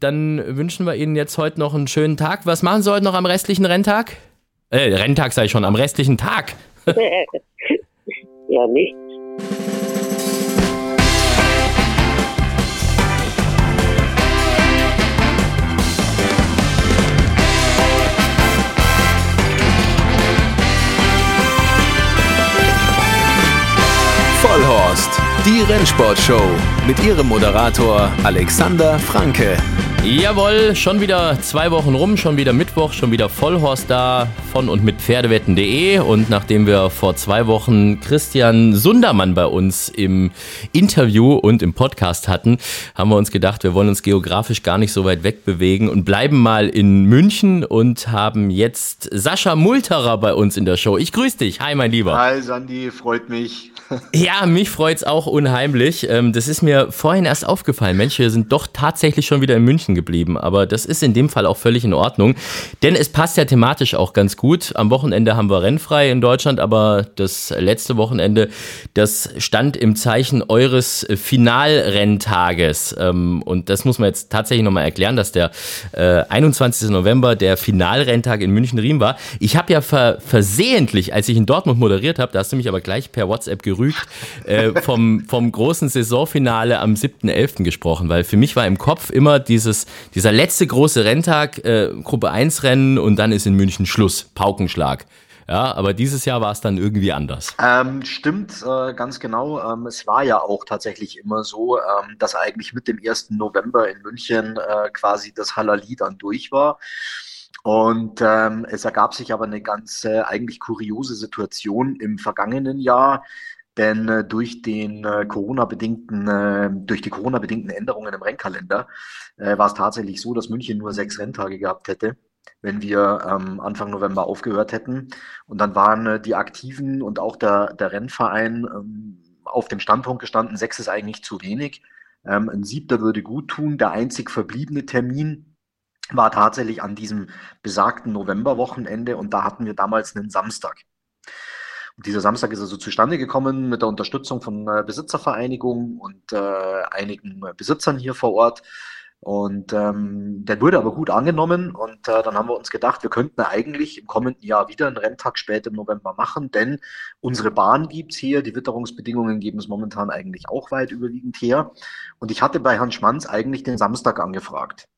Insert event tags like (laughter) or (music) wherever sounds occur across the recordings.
dann wünschen wir Ihnen jetzt heute noch einen schönen Tag. Was machen Sie heute noch am restlichen Renntag? Äh, Renntag sei ich schon, am restlichen Tag. (laughs) ja, nichts. Die Rennsportshow mit ihrem Moderator Alexander Franke. Jawohl, schon wieder zwei Wochen rum, schon wieder Mittwoch, schon wieder Vollhorst da von und mit Pferdewetten.de. Und nachdem wir vor zwei Wochen Christian Sundermann bei uns im Interview und im Podcast hatten, haben wir uns gedacht, wir wollen uns geografisch gar nicht so weit wegbewegen und bleiben mal in München und haben jetzt Sascha Multerer bei uns in der Show. Ich grüße dich. Hi, mein Lieber. Hi, Sandy, freut mich. (laughs) Ja, mich freut's auch unheimlich. Ähm, das ist mir vorhin erst aufgefallen. Mensch, wir sind doch tatsächlich schon wieder in München geblieben. Aber das ist in dem Fall auch völlig in Ordnung. Denn es passt ja thematisch auch ganz gut. Am Wochenende haben wir rennfrei in Deutschland, aber das letzte Wochenende, das stand im Zeichen eures Finalrenntages. Ähm, und das muss man jetzt tatsächlich nochmal erklären, dass der 21. Äh, November der Finalrenntag in München-Riem war. Ich habe ja versehentlich, als ich in Dortmund moderiert habe, da hast du mich aber gleich per WhatsApp gerügt, äh, vom, vom großen Saisonfinale am 7.11. gesprochen, weil für mich war im Kopf immer dieses, dieser letzte große Renntag, äh, Gruppe 1 Rennen und dann ist in München Schluss, Paukenschlag. Ja, aber dieses Jahr war es dann irgendwie anders. Ähm, stimmt, äh, ganz genau. Ähm, es war ja auch tatsächlich immer so, ähm, dass eigentlich mit dem 1. November in München äh, quasi das Halali dann durch war. Und ähm, es ergab sich aber eine ganz äh, eigentlich kuriose Situation im vergangenen Jahr. Denn äh, durch den äh, Corona-bedingten, äh, durch die Corona-bedingten Änderungen im Rennkalender äh, war es tatsächlich so, dass München nur sechs Renntage gehabt hätte, wenn wir ähm, Anfang November aufgehört hätten. Und dann waren äh, die Aktiven und auch der, der Rennverein ähm, auf dem Standpunkt gestanden, sechs ist eigentlich zu wenig. Ähm, ein siebter würde gut tun. Der einzig verbliebene Termin war tatsächlich an diesem besagten Novemberwochenende und da hatten wir damals einen Samstag. Dieser Samstag ist also zustande gekommen mit der Unterstützung von äh, Besitzervereinigungen und äh, einigen Besitzern hier vor Ort. Und ähm, der wurde aber gut angenommen und äh, dann haben wir uns gedacht, wir könnten eigentlich im kommenden Jahr wieder einen Renntag spät im November machen, denn unsere Bahn gibt's hier, die Witterungsbedingungen geben es momentan eigentlich auch weit überwiegend her. Und ich hatte bei Herrn Schmanz eigentlich den Samstag angefragt.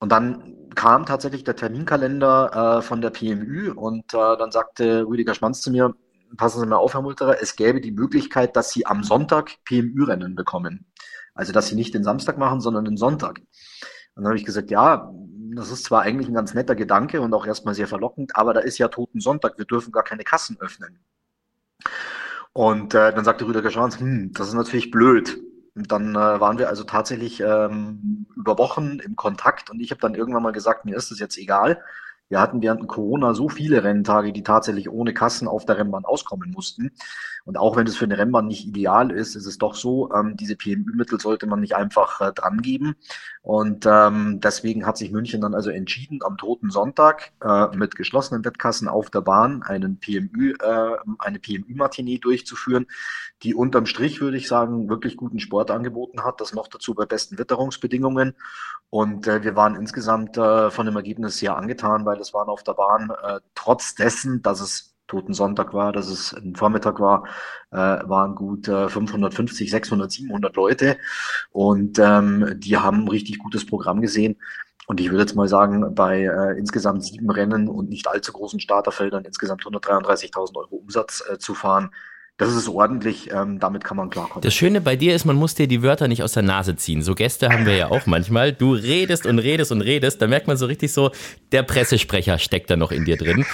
Und dann kam tatsächlich der Terminkalender äh, von der PMÜ und äh, dann sagte Rüdiger Schmanz zu mir, passen Sie mal auf, Herr Multerer, es gäbe die Möglichkeit, dass Sie am Sonntag PMÜ-Rennen bekommen. Also, dass Sie nicht den Samstag machen, sondern den Sonntag. Und dann habe ich gesagt, ja, das ist zwar eigentlich ein ganz netter Gedanke und auch erstmal sehr verlockend, aber da ist ja Toten Sonntag, wir dürfen gar keine Kassen öffnen. Und äh, dann sagte Rüdiger Schwanz, hm, das ist natürlich blöd. Dann äh, waren wir also tatsächlich ähm, über Wochen im Kontakt und ich habe dann irgendwann mal gesagt, mir ist es jetzt egal. Wir hatten während Corona so viele Renntage, die tatsächlich ohne Kassen auf der Rennbahn auskommen mussten. Und auch wenn es für eine Rennbahn nicht ideal ist, ist es doch so, ähm, diese PMÜ-Mittel sollte man nicht einfach äh, dran geben. Und ähm, deswegen hat sich München dann also entschieden, am Toten Sonntag äh, mit geschlossenen Wettkassen auf der Bahn einen PMÜ, äh, eine PMÜ-Matinee durchzuführen, die unterm Strich, würde ich sagen, wirklich guten Sport angeboten hat. Das noch dazu bei besten Witterungsbedingungen. Und äh, wir waren insgesamt äh, von dem Ergebnis sehr angetan, weil es waren auf der Bahn, äh, trotz dessen, dass es Toten Sonntag war, dass es ein Vormittag war, äh, waren gut äh, 550, 600, 700 Leute. Und ähm, die haben ein richtig gutes Programm gesehen. Und ich würde jetzt mal sagen, bei äh, insgesamt sieben Rennen und nicht allzu großen Starterfeldern insgesamt 133.000 Euro Umsatz äh, zu fahren, das ist ordentlich, ähm, damit kann man klarkommen. Das Schöne bei dir ist, man muss dir die Wörter nicht aus der Nase ziehen. So Gäste haben wir ja auch manchmal. Du redest und redest und redest, da merkt man so richtig so, der Pressesprecher steckt da noch in dir drin.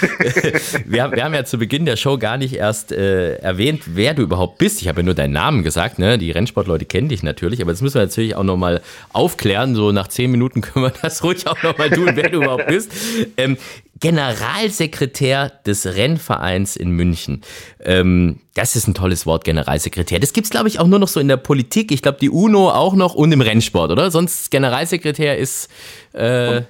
(laughs) wir, haben, wir haben ja zu Beginn der Show gar nicht erst äh, erwähnt, wer du überhaupt bist. Ich habe ja nur deinen Namen gesagt, ne? Die Rennsportleute kennen dich natürlich, aber das müssen wir natürlich auch nochmal aufklären. So nach zehn Minuten können wir das ruhig auch nochmal tun, wer du überhaupt bist. Ähm, Generalsekretär des Rennvereins in München. Ähm, das ist ein tolles Wort, Generalsekretär. Das gibt's glaube ich, auch nur noch so in der Politik. Ich glaube, die UNO auch noch und im Rennsport, oder? Sonst Generalsekretär ist. Äh,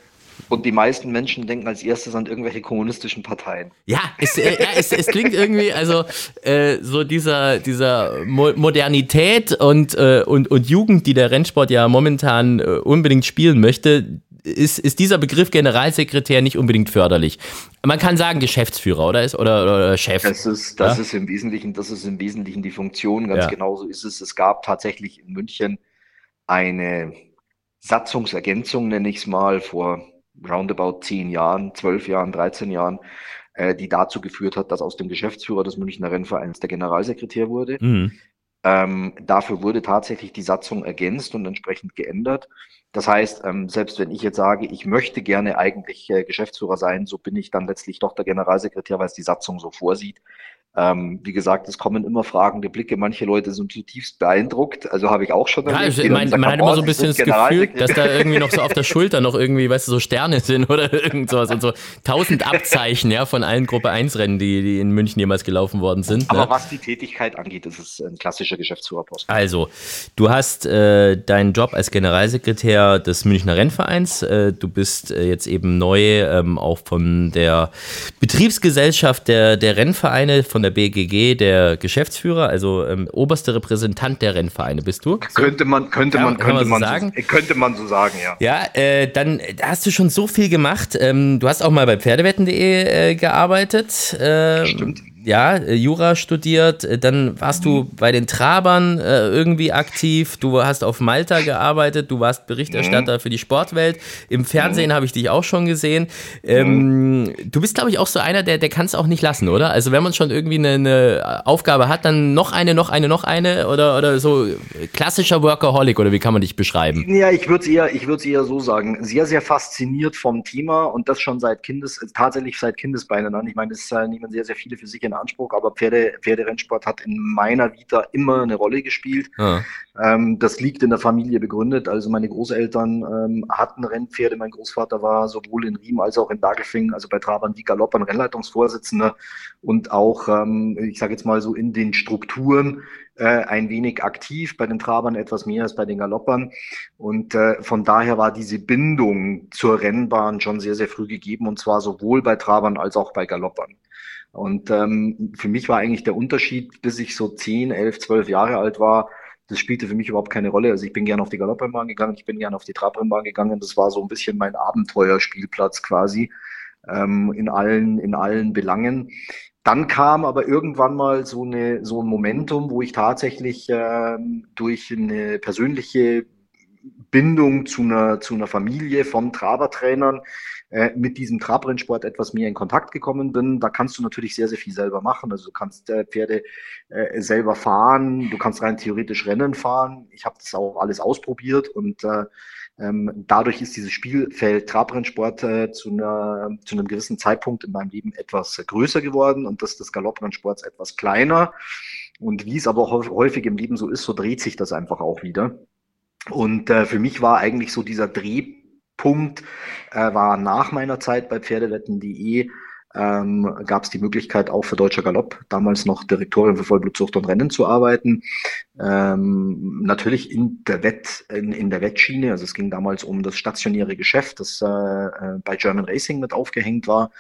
Und die meisten Menschen denken als erstes an irgendwelche kommunistischen Parteien. Ja, es, äh, ja, es, es klingt irgendwie, also äh, so dieser, dieser Mo Modernität und, äh, und, und Jugend, die der Rennsport ja momentan äh, unbedingt spielen möchte, ist, ist dieser Begriff Generalsekretär nicht unbedingt förderlich. Man kann sagen Geschäftsführer, oder? Ist, oder, oder Chef. Das ist, das ja? ist im Wesentlichen, das ist im Wesentlichen die Funktion. Ganz ja. genauso ist es. Es gab tatsächlich in München eine Satzungsergänzung, nenne ich es mal, vor roundabout zehn Jahren, zwölf Jahren, 13 Jahren, äh, die dazu geführt hat, dass aus dem Geschäftsführer des Münchner Rennvereins der Generalsekretär wurde. Mhm. Ähm, dafür wurde tatsächlich die Satzung ergänzt und entsprechend geändert. Das heißt, ähm, selbst wenn ich jetzt sage, ich möchte gerne eigentlich äh, Geschäftsführer sein, so bin ich dann letztlich doch der Generalsekretär, weil es die Satzung so vorsieht. Ähm, wie gesagt, es kommen immer fragende Blicke. Manche Leute sind zutiefst beeindruckt. Also habe ich auch schon. Ja, ich mein, man hat immer so ein bisschen das Gefühl, dass da irgendwie noch so auf der Schulter noch irgendwie, weißt du, so Sterne sind oder (laughs) irgend sowas und so tausend Abzeichen ja von allen Gruppe 1 Rennen, die, die in München jemals gelaufen worden sind. Aber ne? was die Tätigkeit angeht, ist es ein klassischer Geschäftsführerposten. Also, du hast äh, deinen Job als Generalsekretär des Münchner Rennvereins. Äh, du bist äh, jetzt eben neu ähm, auch von der Betriebsgesellschaft der, der Rennvereine, von der BGG der Geschäftsführer, also ähm, oberster Repräsentant der Rennvereine bist du. So? Könnte man, könnte man, könnte man, so sagen. So, könnte man so sagen, ja. Ja, äh, dann hast du schon so viel gemacht. Ähm, du hast auch mal bei Pferdewetten.de äh, gearbeitet. Äh, Stimmt ja, äh, Jura studiert, äh, dann warst du mhm. bei den Trabern äh, irgendwie aktiv, du hast auf Malta gearbeitet, du warst Berichterstatter mhm. für die Sportwelt, im Fernsehen mhm. habe ich dich auch schon gesehen. Ähm, mhm. Du bist, glaube ich, auch so einer, der, der kann es auch nicht lassen, oder? Also wenn man schon irgendwie eine, eine, Aufgabe hat, dann noch eine, noch eine, noch eine oder, oder so klassischer Workaholic oder wie kann man dich beschreiben? Ja, ich würde es eher, eher so sagen, sehr, sehr fasziniert vom Thema und das schon seit Kindes, tatsächlich seit Kindesbeinen an. Ich meine, das nehmen sehr, sehr viele für sich in Anspruch, aber Pferde, Pferderennsport hat in meiner Vita immer eine Rolle gespielt. Ja. Ähm, das liegt in der Familie begründet. Also meine Großeltern ähm, hatten Rennpferde. Mein Großvater war sowohl in Riem als auch in Dagelfing, also bei Trabern wie Galoppern Rennleitungsvorsitzender und auch, ähm, ich sage jetzt mal so in den Strukturen äh, ein wenig aktiv, bei den Trabern etwas mehr als bei den Galoppern. Und äh, von daher war diese Bindung zur Rennbahn schon sehr, sehr früh gegeben und zwar sowohl bei Trabern als auch bei Galoppern. Und ähm, für mich war eigentlich der Unterschied, bis ich so 10, 11, 12 Jahre alt war, das spielte für mich überhaupt keine Rolle. Also ich bin gerne auf die Galopprennbahn gegangen, ich bin gerne auf die Trabrennbahn gegangen. Das war so ein bisschen mein Abenteuerspielplatz quasi ähm, in allen in allen Belangen. Dann kam aber irgendwann mal so eine so ein Momentum, wo ich tatsächlich ähm, durch eine persönliche Bindung zu einer zu einer Familie von Trabertrainern äh, mit diesem Trabrennsport etwas mehr in Kontakt gekommen bin. Da kannst du natürlich sehr, sehr viel selber machen. Also du kannst äh, Pferde äh, selber fahren, du kannst rein theoretisch Rennen fahren. Ich habe das auch alles ausprobiert und äh, ähm, dadurch ist dieses Spielfeld Trabrennsport äh, zu, einer, zu einem gewissen Zeitpunkt in meinem Leben etwas größer geworden und das des Galopprennsports etwas kleiner. Und wie es aber häufig im Leben so ist, so dreht sich das einfach auch wieder. Und äh, für mich war eigentlich so dieser Dreh Punkt äh, war nach meiner Zeit bei Pferdewetten.de ähm, gab es die Möglichkeit auch für Deutscher Galopp, damals noch Direktorin für Vollblutzucht und Rennen zu arbeiten. Ähm, natürlich in der Wett, in, in, der Wettschiene, also es ging damals um das stationäre Geschäft, das äh, äh, bei German Racing mit aufgehängt war.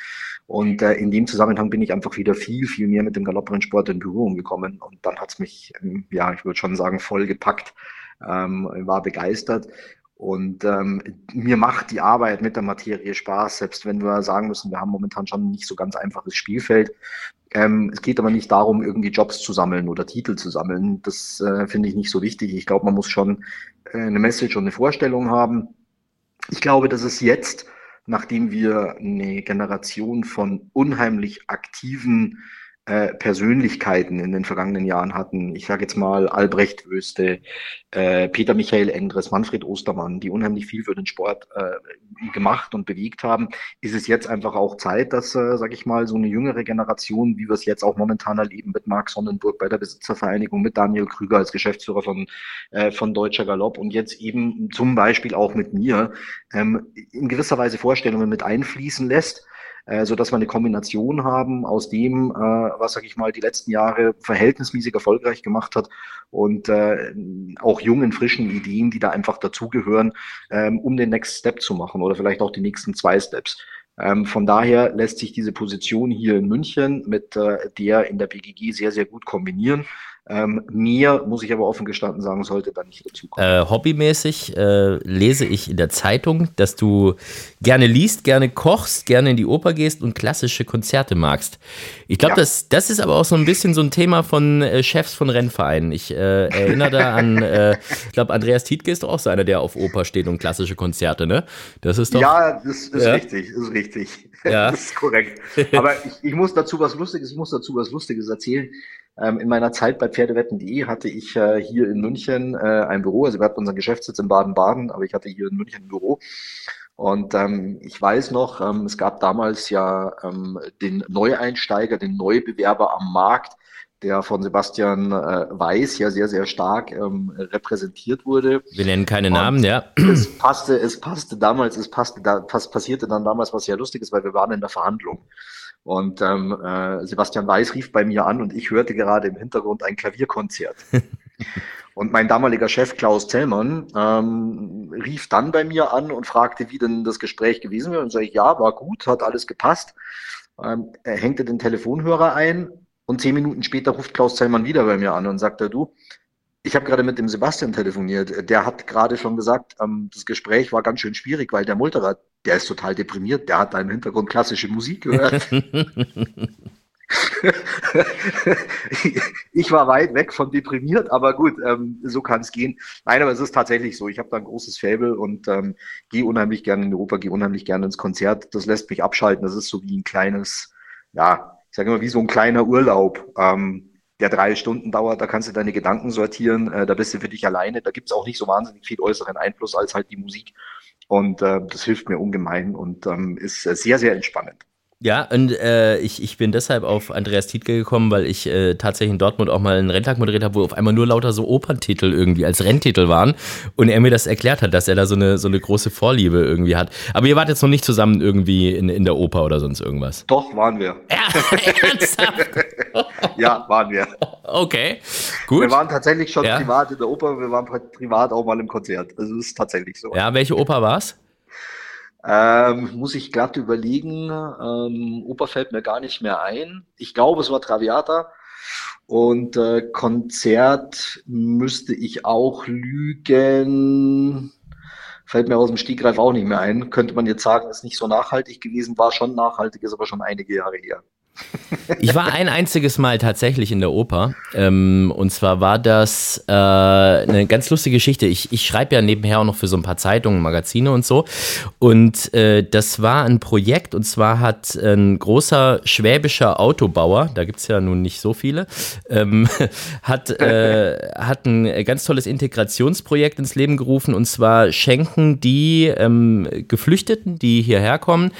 Und äh, in dem Zusammenhang bin ich einfach wieder viel, viel mehr mit dem Galopprennsport in Berührung gekommen. Und dann hat's mich, ähm, ja, ich würde schon sagen, voll gepackt, ähm, war begeistert. Und ähm, mir macht die Arbeit mit der Materie Spaß, selbst wenn wir sagen müssen, wir haben momentan schon nicht so ganz einfaches Spielfeld. Ähm, es geht aber nicht darum, irgendwie Jobs zu sammeln oder Titel zu sammeln. Das äh, finde ich nicht so wichtig. Ich glaube, man muss schon äh, eine Message und eine Vorstellung haben. Ich glaube, dass es jetzt, nachdem wir eine Generation von unheimlich aktiven äh, Persönlichkeiten in den vergangenen Jahren hatten. Ich sage jetzt mal Albrecht Wöste, äh, Peter Michael Endres, Manfred Ostermann, die unheimlich viel für den Sport äh, gemacht und bewegt haben, ist es jetzt einfach auch Zeit, dass, äh, sage ich mal, so eine jüngere Generation, wie wir es jetzt auch momentan erleben mit Marc Sonnenburg bei der Besitzervereinigung, mit Daniel Krüger als Geschäftsführer von, äh, von Deutscher Galopp und jetzt eben zum Beispiel auch mit mir, ähm, in gewisser Weise Vorstellungen mit einfließen lässt äh, so dass wir eine Kombination haben aus dem, äh, was, sag ich mal, die letzten Jahre verhältnismäßig erfolgreich gemacht hat und äh, auch jungen, frischen Ideen, die da einfach dazugehören, ähm, um den Next Step zu machen oder vielleicht auch die nächsten zwei Steps. Ähm, von daher lässt sich diese Position hier in München mit äh, der in der BGG sehr, sehr gut kombinieren. Ähm, mir, muss ich aber offen gestanden sagen, sollte da nicht dazu kommen. Äh, hobbymäßig äh, lese ich in der Zeitung, dass du gerne liest, gerne kochst, gerne in die Oper gehst und klassische Konzerte magst. Ich glaube, ja. das, das ist aber auch so ein bisschen so ein Thema von äh, Chefs von Rennvereinen. Ich äh, erinnere da an, (laughs) äh, ich glaube, Andreas Tietke ist doch auch so einer, der auf Oper steht und klassische Konzerte, ne? Das ist doch. Ja, das ist ja. richtig, ist richtig. Ja. (laughs) Das ist korrekt. Aber (laughs) ich, ich muss dazu was Lustiges, ich muss dazu was Lustiges erzählen. Ähm, in meiner Zeit bei Pferdewetten.de hatte ich äh, hier in München äh, ein Büro. Also wir hatten unseren Geschäftssitz in Baden-Baden, aber ich hatte hier in München ein Büro. Und ähm, ich weiß noch, ähm, es gab damals ja ähm, den Neueinsteiger, den Neubewerber am Markt, der von Sebastian äh, Weiß ja sehr, sehr stark ähm, repräsentiert wurde. Wir nennen keine Namen, ja. Es passte, es passte damals, es passte, da, pass, passierte dann damals was sehr Lustiges, weil wir waren in der Verhandlung. Und ähm, äh, Sebastian Weiß rief bei mir an und ich hörte gerade im Hintergrund ein Klavierkonzert. (laughs) und mein damaliger Chef Klaus Zellmann ähm, rief dann bei mir an und fragte, wie denn das Gespräch gewesen wäre. Und sage ich, ja, war gut, hat alles gepasst. Ähm, er hängte den Telefonhörer ein und zehn Minuten später ruft Klaus Zellmann wieder bei mir an und sagt, du, ich habe gerade mit dem Sebastian telefoniert. Der hat gerade schon gesagt, ähm, das Gespräch war ganz schön schwierig, weil der Multerer, der ist total deprimiert. Der hat da im Hintergrund klassische Musik gehört. (laughs) ich war weit weg von deprimiert, aber gut, ähm, so kann es gehen. Nein, aber es ist tatsächlich so. Ich habe da ein großes Fable und ähm, gehe unheimlich gerne in die Oper, gehe unheimlich gerne ins Konzert. Das lässt mich abschalten. Das ist so wie ein kleines, ja, sage immer, wie so ein kleiner Urlaub. Ähm, der drei Stunden dauert, da kannst du deine Gedanken sortieren, äh, da bist du für dich alleine, da gibt's auch nicht so wahnsinnig viel äußeren Einfluss als halt die Musik. Und äh, das hilft mir ungemein und ähm, ist sehr, sehr entspannend. Ja, und äh, ich, ich bin deshalb auf Andreas Tietke gekommen, weil ich äh, tatsächlich in Dortmund auch mal einen Renntag moderiert habe, wo auf einmal nur lauter so Operntitel irgendwie als Renntitel waren und er mir das erklärt hat, dass er da so eine, so eine große Vorliebe irgendwie hat. Aber ihr wart jetzt noch nicht zusammen irgendwie in, in der Oper oder sonst irgendwas? Doch, waren wir. Ja, (laughs) (laughs) waren wir. Okay, gut. Wir waren tatsächlich schon ja. privat in der Oper, wir waren privat auch mal im Konzert. Also es ist tatsächlich so. Ja, welche Oper war's? Ähm, muss ich glatt überlegen. Ähm, Oper fällt mir gar nicht mehr ein. Ich glaube, es war Traviata. Und äh, Konzert müsste ich auch lügen. Fällt mir aus dem Stegreif auch nicht mehr ein. Könnte man jetzt sagen, ist nicht so nachhaltig gewesen, war schon nachhaltig, ist aber schon einige Jahre her. Ich war ein einziges Mal tatsächlich in der Oper. Ähm, und zwar war das äh, eine ganz lustige Geschichte. Ich, ich schreibe ja nebenher auch noch für so ein paar Zeitungen, Magazine und so. Und äh, das war ein Projekt. Und zwar hat ein großer schwäbischer Autobauer, da gibt es ja nun nicht so viele, ähm, (laughs) hat, äh, hat ein ganz tolles Integrationsprojekt ins Leben gerufen. Und zwar schenken die ähm, Geflüchteten, die hierher kommen,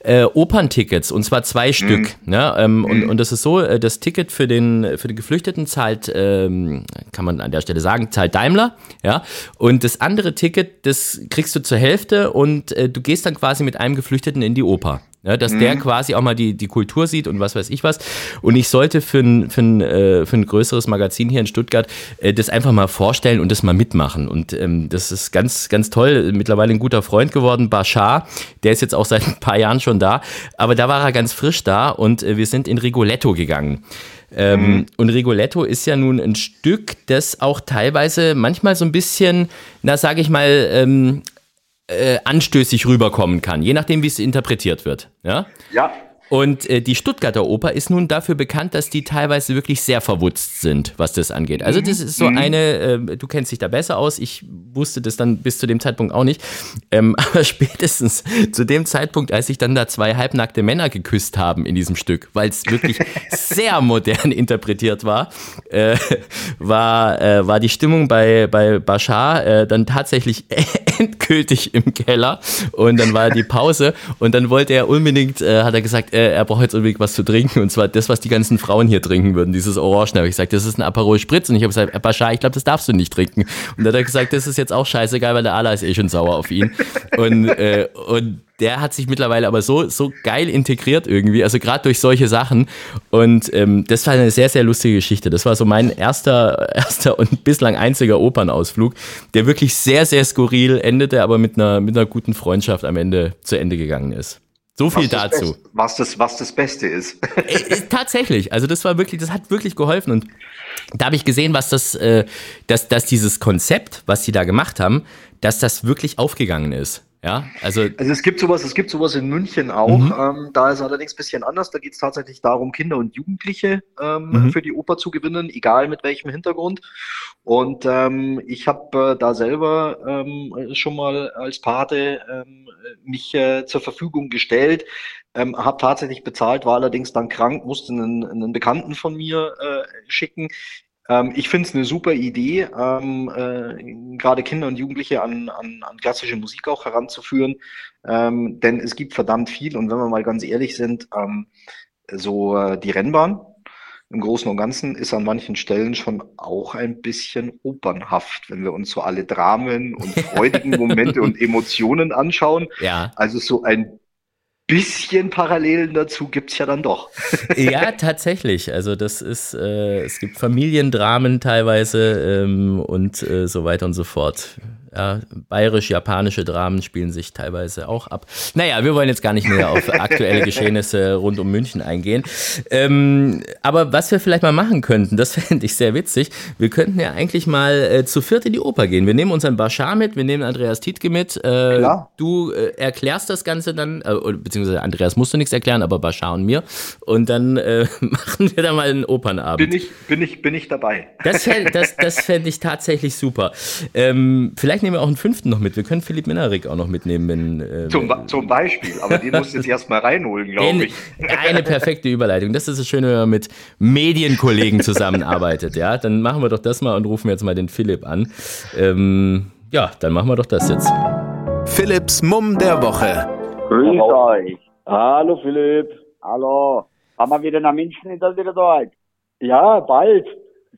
äh, Operntickets. Und zwar zwei mhm. Stück. Ne? Ähm, mhm. und, und das ist so, äh, das Ticket für den, für den Geflüchteten zahlt, ähm, kann man an der Stelle sagen, zahlt Daimler, ja. Und das andere Ticket, das kriegst du zur Hälfte und äh, du gehst dann quasi mit einem Geflüchteten in die Oper. Ja, dass mhm. der quasi auch mal die, die Kultur sieht und was weiß ich was. Und ich sollte für ein, für ein, äh, für ein größeres Magazin hier in Stuttgart äh, das einfach mal vorstellen und das mal mitmachen. Und ähm, das ist ganz, ganz toll. Mittlerweile ein guter Freund geworden, Bashar. Der ist jetzt auch (laughs) seit ein paar Jahren schon da. Aber da war er ganz frisch da und äh, wir sind in Rigoletto gegangen. Ähm, mhm. Und Rigoletto ist ja nun ein Stück, das auch teilweise manchmal so ein bisschen, na sage ich mal, ähm, äh, anstößig rüberkommen kann, je nachdem, wie es interpretiert wird. Ja. Ja. Und äh, die Stuttgarter Oper ist nun dafür bekannt, dass die teilweise wirklich sehr verwutzt sind, was das angeht. Also das ist so mhm. eine, äh, du kennst dich da besser aus, ich wusste das dann bis zu dem Zeitpunkt auch nicht. Ähm, (laughs) aber spätestens zu dem Zeitpunkt, als sich dann da zwei halbnackte Männer geküsst haben in diesem Stück, weil es wirklich (laughs) sehr modern interpretiert war, äh, war, äh, war die Stimmung bei, bei Bashar äh, dann tatsächlich endgültig im Keller. Und dann war die Pause und dann wollte er unbedingt, äh, hat er gesagt, äh, er braucht jetzt unbedingt was zu trinken. Und zwar das, was die ganzen Frauen hier trinken würden, dieses Orange. Da habe ich gesagt, das ist ein Aperol Spritz. Und ich habe gesagt, Bashar, ich glaube, das darfst du nicht trinken. Und dann hat er gesagt, das ist jetzt auch scheißegal, weil der Allah ist eh schon sauer auf ihn. Und, äh, und der hat sich mittlerweile aber so, so geil integriert irgendwie, also gerade durch solche Sachen. Und ähm, das war eine sehr, sehr lustige Geschichte. Das war so mein erster, (laughs) erster und bislang einziger Opernausflug, der wirklich sehr, sehr skurril endete, aber mit einer, mit einer guten Freundschaft am Ende zu Ende gegangen ist. So viel was dazu. was, das, was das Beste ist. Äh, tatsächlich. Also das war wirklich, das hat wirklich geholfen. Und da habe ich gesehen, was das, äh, dass, dass dieses Konzept, was sie da gemacht haben, dass das wirklich aufgegangen ist. Ja, also, also es gibt sowas, es gibt sowas in München auch. Mhm. Ähm, da ist allerdings ein bisschen anders. Da geht es tatsächlich darum, Kinder und Jugendliche ähm, mhm. für die Oper zu gewinnen, egal mit welchem Hintergrund. Und ähm, ich habe äh, da selber ähm, schon mal als Pate ähm, mich äh, zur Verfügung gestellt, ähm, habe tatsächlich bezahlt, war allerdings dann krank, musste einen, einen Bekannten von mir äh, schicken. Ähm, ich finde es eine super Idee, ähm, äh, gerade Kinder und Jugendliche an, an, an klassische Musik auch heranzuführen, ähm, denn es gibt verdammt viel und wenn wir mal ganz ehrlich sind, ähm, so äh, die Rennbahn im Großen und Ganzen ist an manchen Stellen schon auch ein bisschen opernhaft, wenn wir uns so alle Dramen und freudigen (laughs) Momente und Emotionen anschauen. Ja. Also so ein bisschen Parallelen dazu gibt es ja dann doch. (laughs) ja, tatsächlich. Also das ist, äh, es gibt Familiendramen teilweise ähm, und äh, so weiter und so fort. Ja, bayerisch-japanische Dramen spielen sich teilweise auch ab. Naja, wir wollen jetzt gar nicht mehr auf aktuelle (laughs) Geschehnisse rund um München eingehen. Ähm, aber was wir vielleicht mal machen könnten, das (laughs) fände ich sehr witzig. Wir könnten ja eigentlich mal äh, zu viert in die Oper gehen. Wir nehmen unseren Bashar mit, wir nehmen Andreas Tietke mit. Äh, Klar. Du äh, erklärst das Ganze dann, äh, beziehungsweise Andreas musst du nichts erklären, aber Bashar und mir. Und dann äh, (laughs) machen wir da mal einen Opernabend. Bin ich, bin ich, bin ich dabei. Das, das, das fände ich tatsächlich super. Ähm, vielleicht Vielleicht nehmen wir auch einen fünften noch mit. Wir können Philipp Minarik auch noch mitnehmen. Wenn, äh, zum, zum Beispiel, aber den musst du jetzt erstmal reinholen, glaube ich. Eine perfekte Überleitung. Das ist das Schöne, wenn man mit Medienkollegen zusammenarbeitet. Ja, dann machen wir doch das mal und rufen jetzt mal den Philipp an. Ähm, ja, dann machen wir doch das jetzt. Philipps Mumm der Woche. Grüß euch. Hallo Philipp. Hallo. Haben wir wieder nach München in dort? Ja, bald.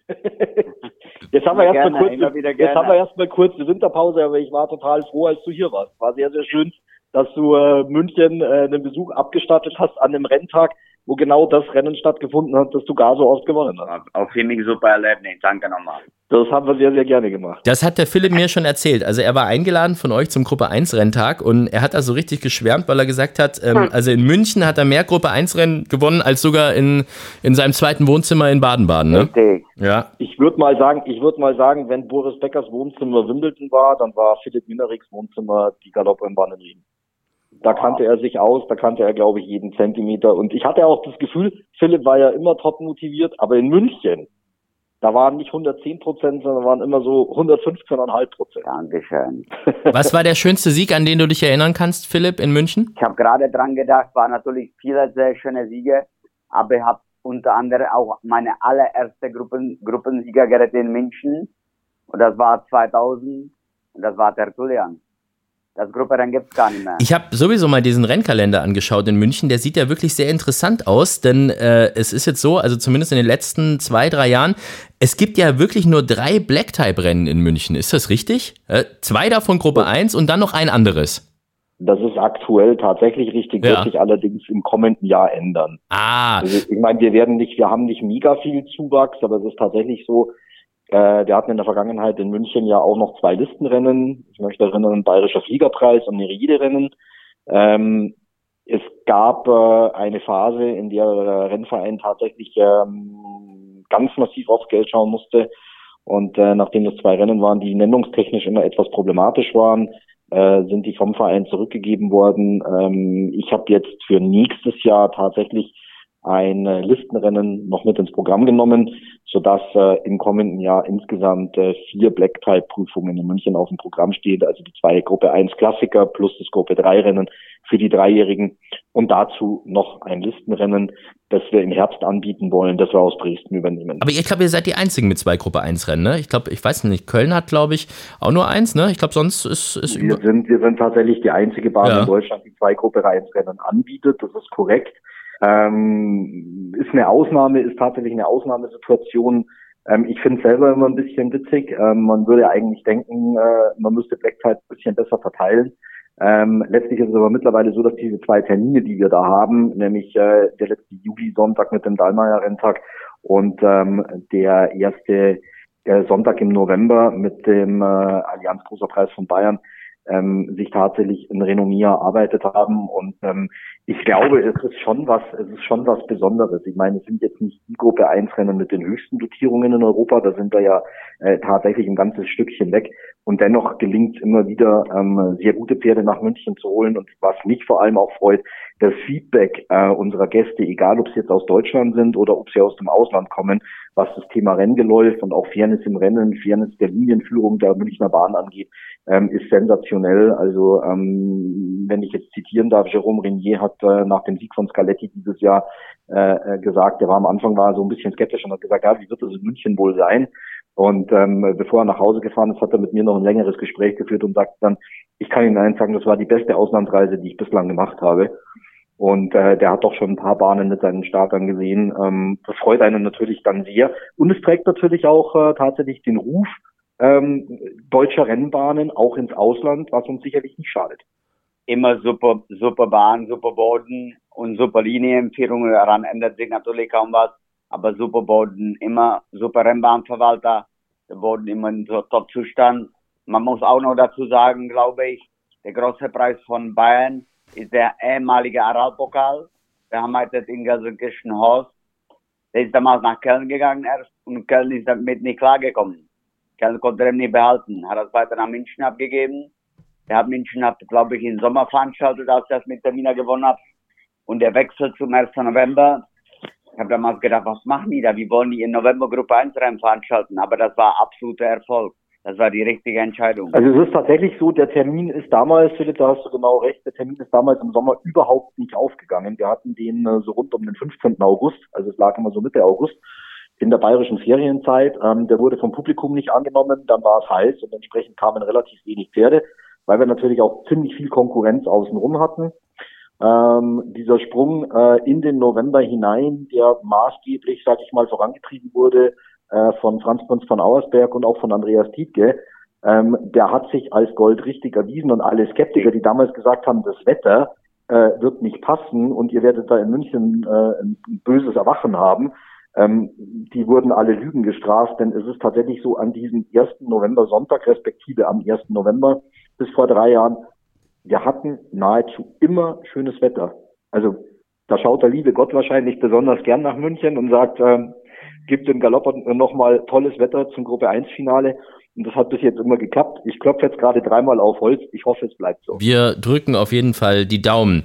(laughs) Jetzt haben wir erstmal kurz, jetzt haben wir erstmal kurz eine Winterpause, aber ich war total froh, als du hier warst. War sehr, sehr schön, dass du äh, München äh, einen Besuch abgestattet hast an einem Renntag, wo genau das Rennen stattgefunden hat, das du gar so oft gewonnen hast. Auf ziemlich super Erlebnis. Danke nochmal. Das haben wir sehr, sehr gerne gemacht. Das hat der Philipp mir schon erzählt. Also er war eingeladen von euch zum Gruppe 1 Renntag und er hat da so richtig geschwärmt, weil er gesagt hat, ähm, hm. also in München hat er mehr Gruppe 1 Rennen gewonnen als sogar in, in seinem zweiten Wohnzimmer in Baden-Baden. Ne? Richtig. Ja. Ich würde mal sagen, ich würde mal sagen, wenn Boris Beckers Wohnzimmer Wimbledon war, dann war Philipp Mineriks Wohnzimmer die Galopprennbahn in Wien. Da kannte er sich aus, da kannte er, glaube ich, jeden Zentimeter. Und ich hatte auch das Gefühl, Philipp war ja immer top motiviert, aber in München, da waren nicht 110 Prozent, sondern waren immer so 115,5 Prozent. Dankeschön. (laughs) Was war der schönste Sieg, an den du dich erinnern kannst, Philipp, in München? Ich habe gerade dran gedacht, war natürlich viele sehr schöne Siege, aber ich habe unter anderem auch meine allererste Gruppen, Gruppensieger gerettet in München. Und das war 2000 und das war Tertullian. Das Grupperennen gibt es gar nicht mehr. Ich habe sowieso mal diesen Rennkalender angeschaut in München. Der sieht ja wirklich sehr interessant aus, denn äh, es ist jetzt so, also zumindest in den letzten zwei, drei Jahren, es gibt ja wirklich nur drei Black-Type-Rennen in München. Ist das richtig? Äh, zwei davon Gruppe 1 und dann noch ein anderes. Das ist aktuell tatsächlich richtig, ja. wird sich allerdings im kommenden Jahr ändern. Ah. Also ich meine, wir werden nicht, wir haben nicht mega viel Zuwachs, aber es ist tatsächlich so, äh, wir hatten in der Vergangenheit in München ja auch noch zwei Listenrennen. Ich möchte erinnern, Bayerischer Fliegerpreis und Nereide-Rennen. Ähm, es gab äh, eine Phase, in der der Rennverein tatsächlich ähm, ganz massiv aufs Geld schauen musste. Und äh, nachdem das zwei Rennen waren, die nennungstechnisch immer etwas problematisch waren, äh, sind die vom Verein zurückgegeben worden. Ähm, ich habe jetzt für nächstes Jahr tatsächlich ein äh, Listenrennen noch mit ins Programm genommen, sodass äh, im kommenden Jahr insgesamt äh, vier Black-Type-Prüfungen in München auf dem Programm stehen, also die zwei Gruppe 1 Klassiker plus das Gruppe 3 Rennen für die Dreijährigen und dazu noch ein Listenrennen, das wir im Herbst anbieten wollen, das wir aus Dresden übernehmen. Aber ich glaube, ihr seid die einzigen mit zwei Gruppe 1 Rennen, ne? Ich glaube, ich weiß nicht, Köln hat, glaube ich, auch nur eins, ne? Ich glaube, sonst ist, ist wir sind Wir sind tatsächlich die einzige Bahn ja. in Deutschland, die zwei Gruppe 1 Rennen anbietet, das ist korrekt. Ähm, ist eine Ausnahme, ist tatsächlich eine Ausnahmesituation. Ähm, ich finde es selber immer ein bisschen witzig. Ähm, man würde eigentlich denken, äh, man müsste Black Tide ein bisschen besser verteilen. Ähm, letztlich ist es aber mittlerweile so, dass diese zwei Termine, die wir da haben, nämlich äh, der letzte Juli-Sonntag mit dem Dallmayr-Renntag und ähm, der erste äh, Sonntag im November mit dem äh, Allianz Großer Preis von Bayern, ähm, sich tatsächlich ein Renommee erarbeitet haben. Und ähm, ich glaube, es ist schon was, es ist schon was Besonderes. Ich meine, es sind jetzt nicht die Gruppe 1 Rennen mit den höchsten Dotierungen in Europa, da sind wir ja äh, tatsächlich ein ganzes Stückchen weg. Und dennoch gelingt es immer wieder, ähm, sehr gute Pferde nach München zu holen. Und was mich vor allem auch freut, das Feedback äh, unserer Gäste, egal ob sie jetzt aus Deutschland sind oder ob sie aus dem Ausland kommen, was das Thema Renngeläuf und auch Fairness im Rennen, Fairness der Linienführung der Münchner Bahn angeht, ähm, ist sensationell. Also ähm, wenn ich jetzt zitieren darf, Jerome Renier hat äh, nach dem Sieg von Scaletti dieses Jahr äh, äh gesagt, der war am Anfang war so ein bisschen skeptisch und hat gesagt, ja, wie wird das in München wohl sein? Und ähm, bevor er nach Hause gefahren ist, hat er mit mir noch ein längeres Gespräch geführt und sagt dann, ich kann Ihnen eins sagen, das war die beste Auslandsreise, die ich bislang gemacht habe. Und äh, der hat doch schon ein paar Bahnen mit seinen Startern gesehen. Ähm, das freut einen natürlich dann sehr. Und es trägt natürlich auch äh, tatsächlich den Ruf ähm, deutscher Rennbahnen auch ins Ausland, was uns sicherlich nicht schadet. Immer super, super Bahn, super Boden und super Linienführung. Daran ändert sich natürlich kaum was. Aber super Boden, immer super Rennbahnverwalter. Der Boden immer in so Top-Zustand. Man muss auch noch dazu sagen, glaube ich, der große Preis von Bayern ist der ehemalige Aralpokal. Heute in Gelsenkirchen Horst. Der ist damals nach Köln gegangen erst und Köln ist damit nicht klargekommen. Köln konnte ihn nicht behalten, hat das weiter nach München abgegeben. Der hat München, glaube ich, im Sommer veranstaltet, als er das mit Termina gewonnen hat. Und der Wechsel zum 1. November, ich habe damals gedacht, was machen die da? Wie wollen die in November Gruppe 1 Rennen veranstalten? Aber das war absoluter Erfolg. Das war die richtige Entscheidung. Also es ist tatsächlich so, der Termin ist damals, Philipp, da hast du genau recht, der Termin ist damals im Sommer überhaupt nicht aufgegangen. Wir hatten den äh, so rund um den 15. August, also es lag immer so Mitte August in der bayerischen Ferienzeit. Ähm, der wurde vom Publikum nicht angenommen, dann war es heiß und entsprechend kamen relativ wenig Pferde, weil wir natürlich auch ziemlich viel Konkurrenz außenrum hatten. Ähm, dieser Sprung äh, in den November hinein, der maßgeblich, sage ich mal, vorangetrieben wurde äh, von Franz Prinz von Auersberg und auch von Andreas Tietke, ähm, der hat sich als Gold richtig erwiesen und alle Skeptiker, die damals gesagt haben, das Wetter äh, wird nicht passen und ihr werdet da in München äh, ein böses Erwachen haben, ähm, die wurden alle Lügen gestraft, denn es ist tatsächlich so, an diesem 1. November Sonntag, respektive am 1. November bis vor drei Jahren, wir hatten nahezu immer schönes Wetter. Also da schaut der liebe Gott wahrscheinlich besonders gern nach München und sagt, äh, gibt dem Galopp nochmal tolles Wetter zum Gruppe 1 Finale. Und das hat bis jetzt immer geklappt. Ich klopfe jetzt gerade dreimal auf Holz. Ich hoffe, es bleibt so. Wir drücken auf jeden Fall die Daumen.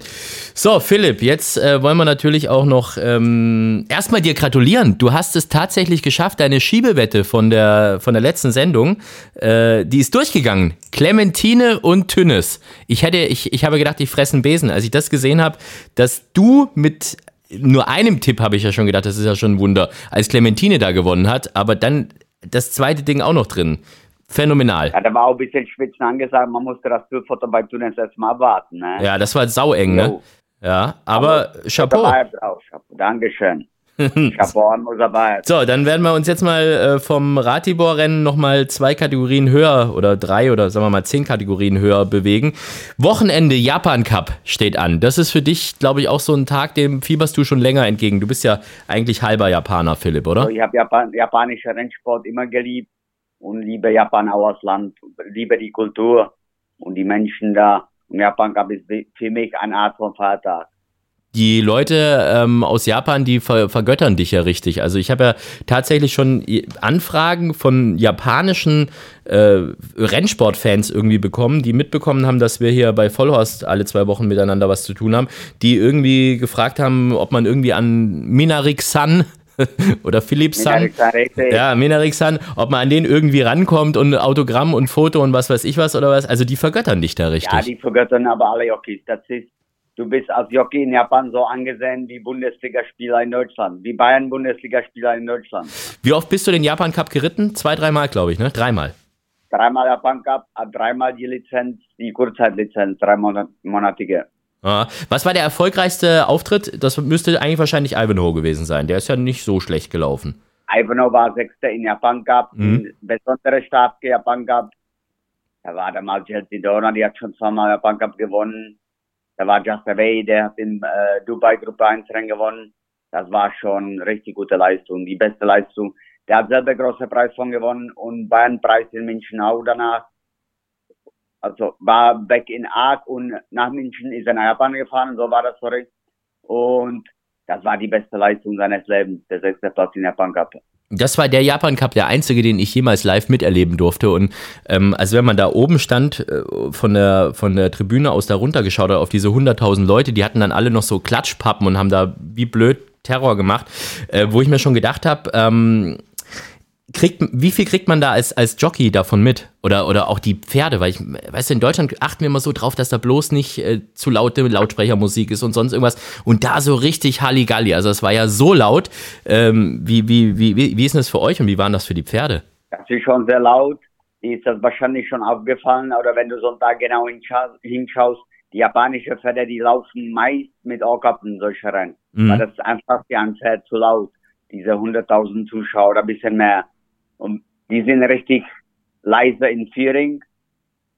So, Philipp, jetzt äh, wollen wir natürlich auch noch ähm, erstmal dir gratulieren. Du hast es tatsächlich geschafft, deine Schiebewette von der, von der letzten Sendung, äh, die ist durchgegangen. Clementine und Tünnes. Ich hätte, ich, ich habe gedacht, ich fresse einen Besen. Als ich das gesehen habe, dass du mit nur einem Tipp habe ich ja schon gedacht, das ist ja schon ein Wunder, als Clementine da gewonnen hat, aber dann das zweite Ding auch noch drin. Phänomenal. Ja, da war auch ein bisschen Schwitzen angesagt, man musste das Bildfoto bei Tunis erstmal abwarten. Ne? Ja, das war saueng, ne? Ja, aber, aber Chapeau. Chapeau. Dankeschön. (laughs) Chapeau an Mosabal. So, dann werden wir uns jetzt mal äh, vom Ratibor-Rennen nochmal zwei Kategorien höher oder drei oder sagen wir mal zehn Kategorien höher bewegen. Wochenende Japan Cup steht an. Das ist für dich, glaube ich, auch so ein Tag, dem fieberst du schon länger entgegen. Du bist ja eigentlich halber Japaner, Philipp, oder? Also ich habe Japan, japanischer Rennsport immer geliebt und liebe Japan auch als Land, liebe die Kultur und die Menschen da. Und Japan Cup ist für mich eine Art von Feiertag die Leute ähm, aus Japan, die ver vergöttern dich ja richtig. Also ich habe ja tatsächlich schon Anfragen von japanischen äh, Rennsportfans irgendwie bekommen, die mitbekommen haben, dass wir hier bei Vollhorst alle zwei Wochen miteinander was zu tun haben, die irgendwie gefragt haben, ob man irgendwie an Minarik San (laughs) oder Philipp San, ja, Minarik San, ob man an den irgendwie rankommt und Autogramm und Foto und was weiß ich was oder was. Also die vergöttern dich da richtig. Ja, die vergöttern aber alle Jockeys. Das ist Du bist als Jockey in Japan so angesehen wie Bundesligaspieler in Deutschland, wie Bayern-Bundesligaspieler in Deutschland. Wie oft bist du den Japan Cup geritten? Zwei, dreimal, glaube ich, ne? Dreimal. Dreimal Japan Cup, dreimal die Lizenz, die Kurzzeitlizenz, dreimonatige. Ah, was war der erfolgreichste Auftritt? Das müsste eigentlich wahrscheinlich Ivanhoe gewesen sein. Der ist ja nicht so schlecht gelaufen. Ivanhoe war Sechster in Japan Cup, mhm. besondere Stab Japan Cup. Da war damals Chelsea Donner, die hat schon zweimal Japan Cup gewonnen. Da war Justin Way, der hat in äh, Dubai Gruppe 1 Rennen gewonnen. Das war schon richtig gute Leistung, die beste Leistung. Der hat selber große Preis von gewonnen und Bayern Preis in München auch danach. Also war weg in Arc und nach München ist er nach Japan gefahren, so war das sorry. Und das war die beste Leistung seines Lebens, der sechste Platz in Japan Cup. Das war der Japan Cup, der einzige, den ich jemals live miterleben durfte. Und ähm, also wenn man da oben stand, äh, von, der, von der Tribüne aus da runtergeschaut hat auf diese 100.000 Leute, die hatten dann alle noch so Klatschpappen und haben da wie blöd Terror gemacht, äh, wo ich mir schon gedacht habe, ähm, kriegt, wie viel kriegt man da als, als Jockey davon mit? Oder, oder auch die Pferde? Weil ich, weißt du, in Deutschland achten wir immer so drauf, dass da bloß nicht äh, zu laute Lautsprechermusik ist und sonst irgendwas. Und da so richtig Halligalli. Also es war ja so laut. Ähm, wie, wie, wie, wie, wie ist denn das für euch und wie waren das für die Pferde? Das ist schon sehr laut. Ist das wahrscheinlich schon aufgefallen. Oder wenn du Sonntag genau hinschaust, die japanischen Pferde, die laufen meist mit Ohrkappen solche Rennen. Mhm. Weil das ist einfach für ein Pferd zu laut. Diese 100.000 Zuschauer, ein bisschen mehr. Und die sind richtig leise in Führing.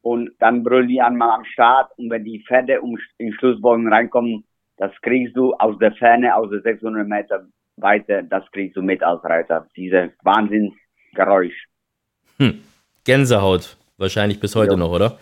Und dann brüllen die einmal am Start. Und wenn die Pferde um, in Schlussbogen reinkommen, das kriegst du aus der Ferne, aus der 600 Meter Weite, das kriegst du mit als Reiter. Diese Wahnsinnsgeräusch. Hm. Gänsehaut. Wahrscheinlich bis heute ja. noch, oder?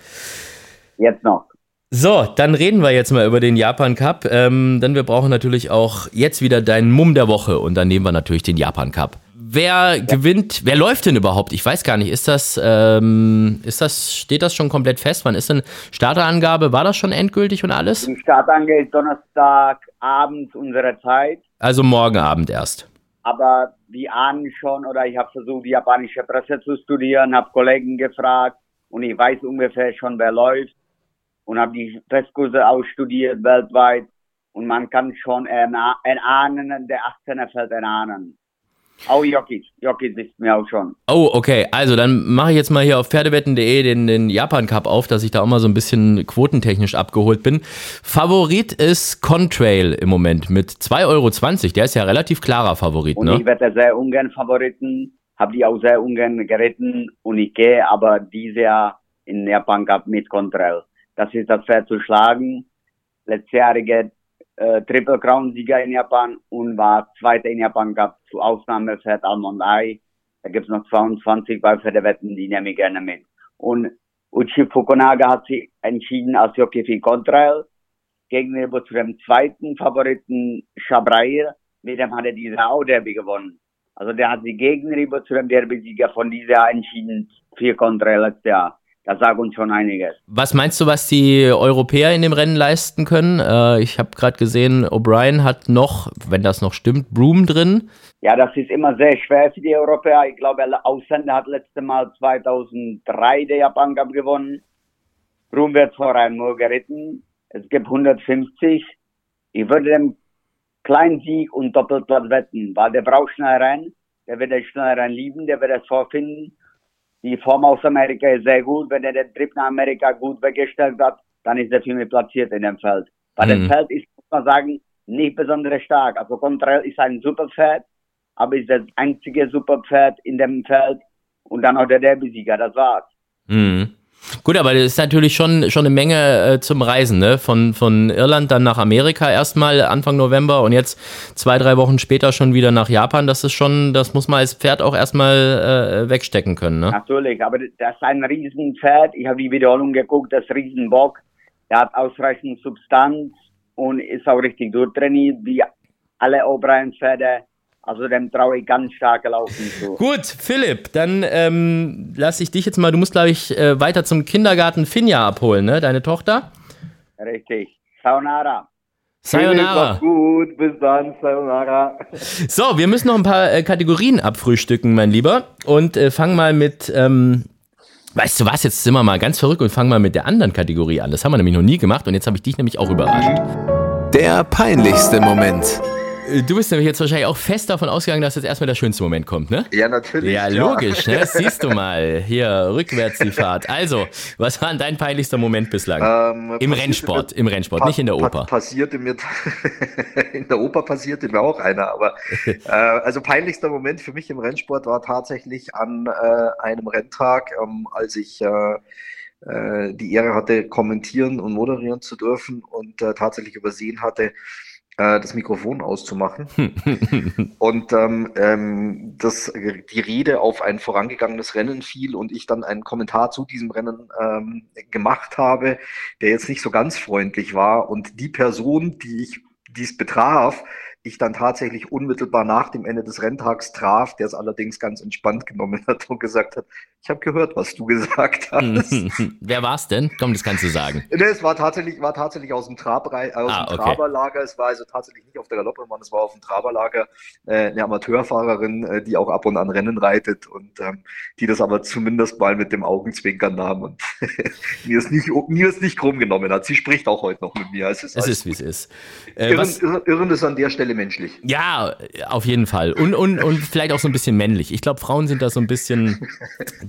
Jetzt noch. So, dann reden wir jetzt mal über den Japan Cup, ähm, denn wir brauchen natürlich auch jetzt wieder deinen Mumm der Woche und dann nehmen wir natürlich den Japan Cup. Wer ja. gewinnt, wer läuft denn überhaupt? Ich weiß gar nicht, ist das, ähm, ist das, steht das schon komplett fest? Wann ist denn Starterangabe? War das schon endgültig und alles? Die Startangabe ist Donnerstagabend unserer Zeit. Also morgen Abend erst. Aber wir ahnen schon, oder ich habe versucht, die japanische Presse zu studieren, habe Kollegen gefragt und ich weiß ungefähr schon, wer läuft und habe die Testkurse ausstudiert weltweit und man kann schon erahnen, der 18er fällt erahnen. Auch Jokic. Jokic ist mir auch schon. Oh, okay. Also dann mache ich jetzt mal hier auf pferdewetten.de den, den Japan Cup auf, dass ich da auch mal so ein bisschen quotentechnisch abgeholt bin. Favorit ist Contrail im Moment mit 2,20 Euro. Der ist ja relativ klarer Favorit, und ne? ich werde sehr ungern Favoriten, habe die auch sehr ungern geritten und ich gehe aber dieses Jahr in Japan Cup mit Contrail. Das ist das Pferd zu schlagen. Letztjährige äh, Triple Crown Sieger in Japan und war Zweiter in Japan gab zu Ausnahme Pferd Almond Eye. Da gibt's noch 22 Wetten, die nehme ich gerne mit. Und Uchi Fukunaga hat sich entschieden als Jockey für Contrail gegenüber zu dem zweiten Favoriten Chabrair. Mit dem hat er diese auch Derby gewonnen. Also der hat sich gegenüber zu dem Derby-Sieger von dieser entschieden für Contrail letztes Jahr. Das sagt uns schon einiges. Was meinst du, was die Europäer in dem Rennen leisten können? Äh, ich habe gerade gesehen, O'Brien hat noch, wenn das noch stimmt, Broom drin. Ja, das ist immer sehr schwer für die Europäer. Ich glaube, der Ausländer hat letzte Mal 2003 der Japan Cup gewonnen. Broom wird vorher nur geritten. Es gibt 150. Ich würde dem kleinen Sieg und Doppelplatz wetten, weil der braucht schnell rein. Der wird den schnell rein lieben, der wird es vorfinden die Form aus Amerika ist sehr gut. Wenn er den Trip nach Amerika gut weggestellt hat, dann ist er für mich platziert in dem Feld. Bei mhm. dem Feld ist, muss man sagen, nicht besonders stark. Also Contrail ist ein super Pferd, aber ist das einzige super Pferd in dem Feld und dann auch der Derby-Sieger, das war's. Mhm. Gut, aber das ist natürlich schon, schon eine Menge äh, zum Reisen, ne? Von, von Irland dann nach Amerika erstmal Anfang November und jetzt zwei, drei Wochen später schon wieder nach Japan. Das ist schon, das muss man als Pferd auch erstmal äh, wegstecken können, ne? Natürlich, aber das ist ein Riesenpferd. Ich habe die Wiederholung geguckt, das Riesenbock. Der hat ausreichend Substanz und ist auch richtig durchtrainiert, wie alle O'Brien-Pferde. Also dem traue ich ganz stark laufen zu. Gut, Philipp, dann ähm, lasse ich dich jetzt mal, du musst glaube ich äh, weiter zum Kindergarten Finja abholen, ne? Deine Tochter? Richtig. Sayonara. Sayonara. Gut, bis dann, Sayonara. (laughs) So, wir müssen noch ein paar äh, Kategorien abfrühstücken, mein Lieber. Und äh, fang mal mit, ähm, weißt du was, jetzt sind wir mal ganz verrückt und fangen mal mit der anderen Kategorie an. Das haben wir nämlich noch nie gemacht und jetzt habe ich dich nämlich auch überrascht. Der peinlichste Moment. Du bist nämlich jetzt wahrscheinlich auch fest davon ausgegangen, dass jetzt erstmal der schönste Moment kommt, ne? Ja, natürlich. Ja, logisch, ne? (laughs) Siehst du mal. Hier, rückwärts die Fahrt. Also, was war denn dein peinlichster Moment bislang? Ähm, Im Rennsport, im Rennsport, nicht in der Oper. passierte mir, (laughs) in der Oper passierte mir auch einer, aber (laughs) äh, also peinlichster Moment für mich im Rennsport war tatsächlich an äh, einem Renntag, ähm, als ich äh, äh, die Ehre hatte, kommentieren und moderieren zu dürfen und äh, tatsächlich übersehen hatte, äh, das Mikrofon auszumachen. (laughs) und ähm, ähm, das, die Rede auf ein vorangegangenes Rennen fiel und ich dann einen Kommentar zu diesem Rennen ähm, gemacht habe, der jetzt nicht so ganz freundlich war. Und die Person, die ich dies betraf, ich dann tatsächlich unmittelbar nach dem Ende des Renntags traf, der es allerdings ganz entspannt genommen hat und gesagt hat, ich habe gehört, was du (laughs) gesagt hast. (laughs) Wer war es denn? Komm, das kannst du sagen. Nee, es war tatsächlich, war tatsächlich aus dem, Trabrei, aus ah, dem okay. Traberlager. Es war also tatsächlich nicht auf der Galopprennbahn, es war auf dem Traberlager äh, eine Amateurfahrerin, äh, die auch ab und an Rennen reitet und ähm, die das aber zumindest mal mit dem Augenzwinkern nahm und (laughs) mir es nicht, mir es nicht krumm genommen hat. Sie spricht auch heute noch mit mir. Es ist, es ist wie es ist. Äh, irren, irren, irren ist an der Stelle menschlich. Ja, auf jeden Fall. Und, und, und vielleicht auch so ein bisschen männlich. Ich glaube, Frauen sind da so ein bisschen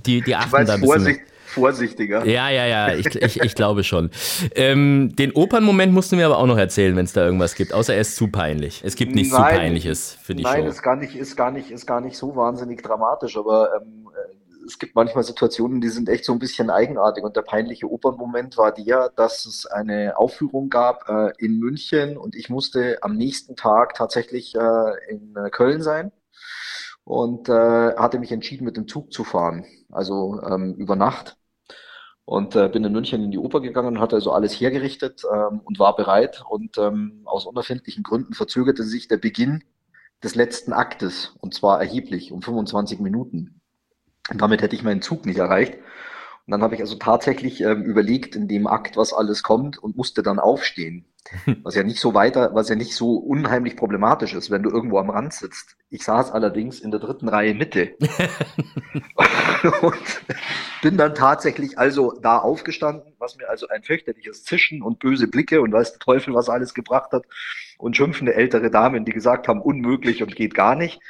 die, die achten da ein bisschen. Vorsicht, vorsichtiger. Ja, ja, ja, ich, ich, ich glaube schon. Ähm, den Opernmoment musst du mir aber auch noch erzählen, wenn es da irgendwas gibt, außer er ist zu peinlich. Es gibt nichts nein, zu Peinliches für die nein, Show. Nein, ist gar nicht, ist gar nicht, ist gar nicht so wahnsinnig dramatisch, aber ähm, äh, es gibt manchmal Situationen, die sind echt so ein bisschen eigenartig. Und der peinliche Opernmoment war der, dass es eine Aufführung gab äh, in München und ich musste am nächsten Tag tatsächlich äh, in äh, Köln sein und äh, hatte mich entschieden, mit dem Zug zu fahren, also ähm, über Nacht. Und äh, bin in München in die Oper gegangen, hatte also alles hergerichtet ähm, und war bereit. Und ähm, aus unerfindlichen Gründen verzögerte sich der Beginn des letzten Aktes, und zwar erheblich, um 25 Minuten. Und damit hätte ich meinen Zug nicht erreicht. Und dann habe ich also tatsächlich ähm, überlegt in dem Akt, was alles kommt und musste dann aufstehen. (laughs) Was ja nicht so weiter, was ja nicht so unheimlich problematisch ist, wenn du irgendwo am Rand sitzt. Ich saß allerdings in der dritten Reihe Mitte. (laughs) (laughs) und bin dann tatsächlich also da aufgestanden, was mir also ein fürchterliches Zischen und böse Blicke und weiß der Teufel, was alles gebracht hat. Und schimpfende ältere Damen, die gesagt haben, unmöglich und geht gar nicht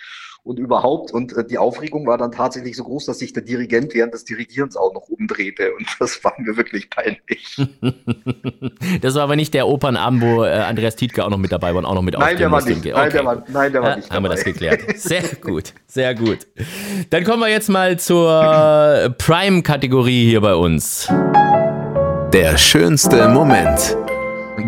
und überhaupt. Und äh, die Aufregung war dann tatsächlich so groß, dass sich der Dirigent während des Dirigierens auch noch umdrehte. Und (laughs) das war mir wirklich peinlich. (laughs) das war aber nicht der Opernabend, wo äh, Andreas Tietke auch noch mit dabei war und auch noch mit nein, der war nicht. Okay. Nein, der war, nein, der war nicht. Dabei. Haben wir das geklärt. (laughs) Sehr gut, sehr gut. Dann kommen wir jetzt mal zur Prime-Kategorie hier bei uns. Der schönste Moment.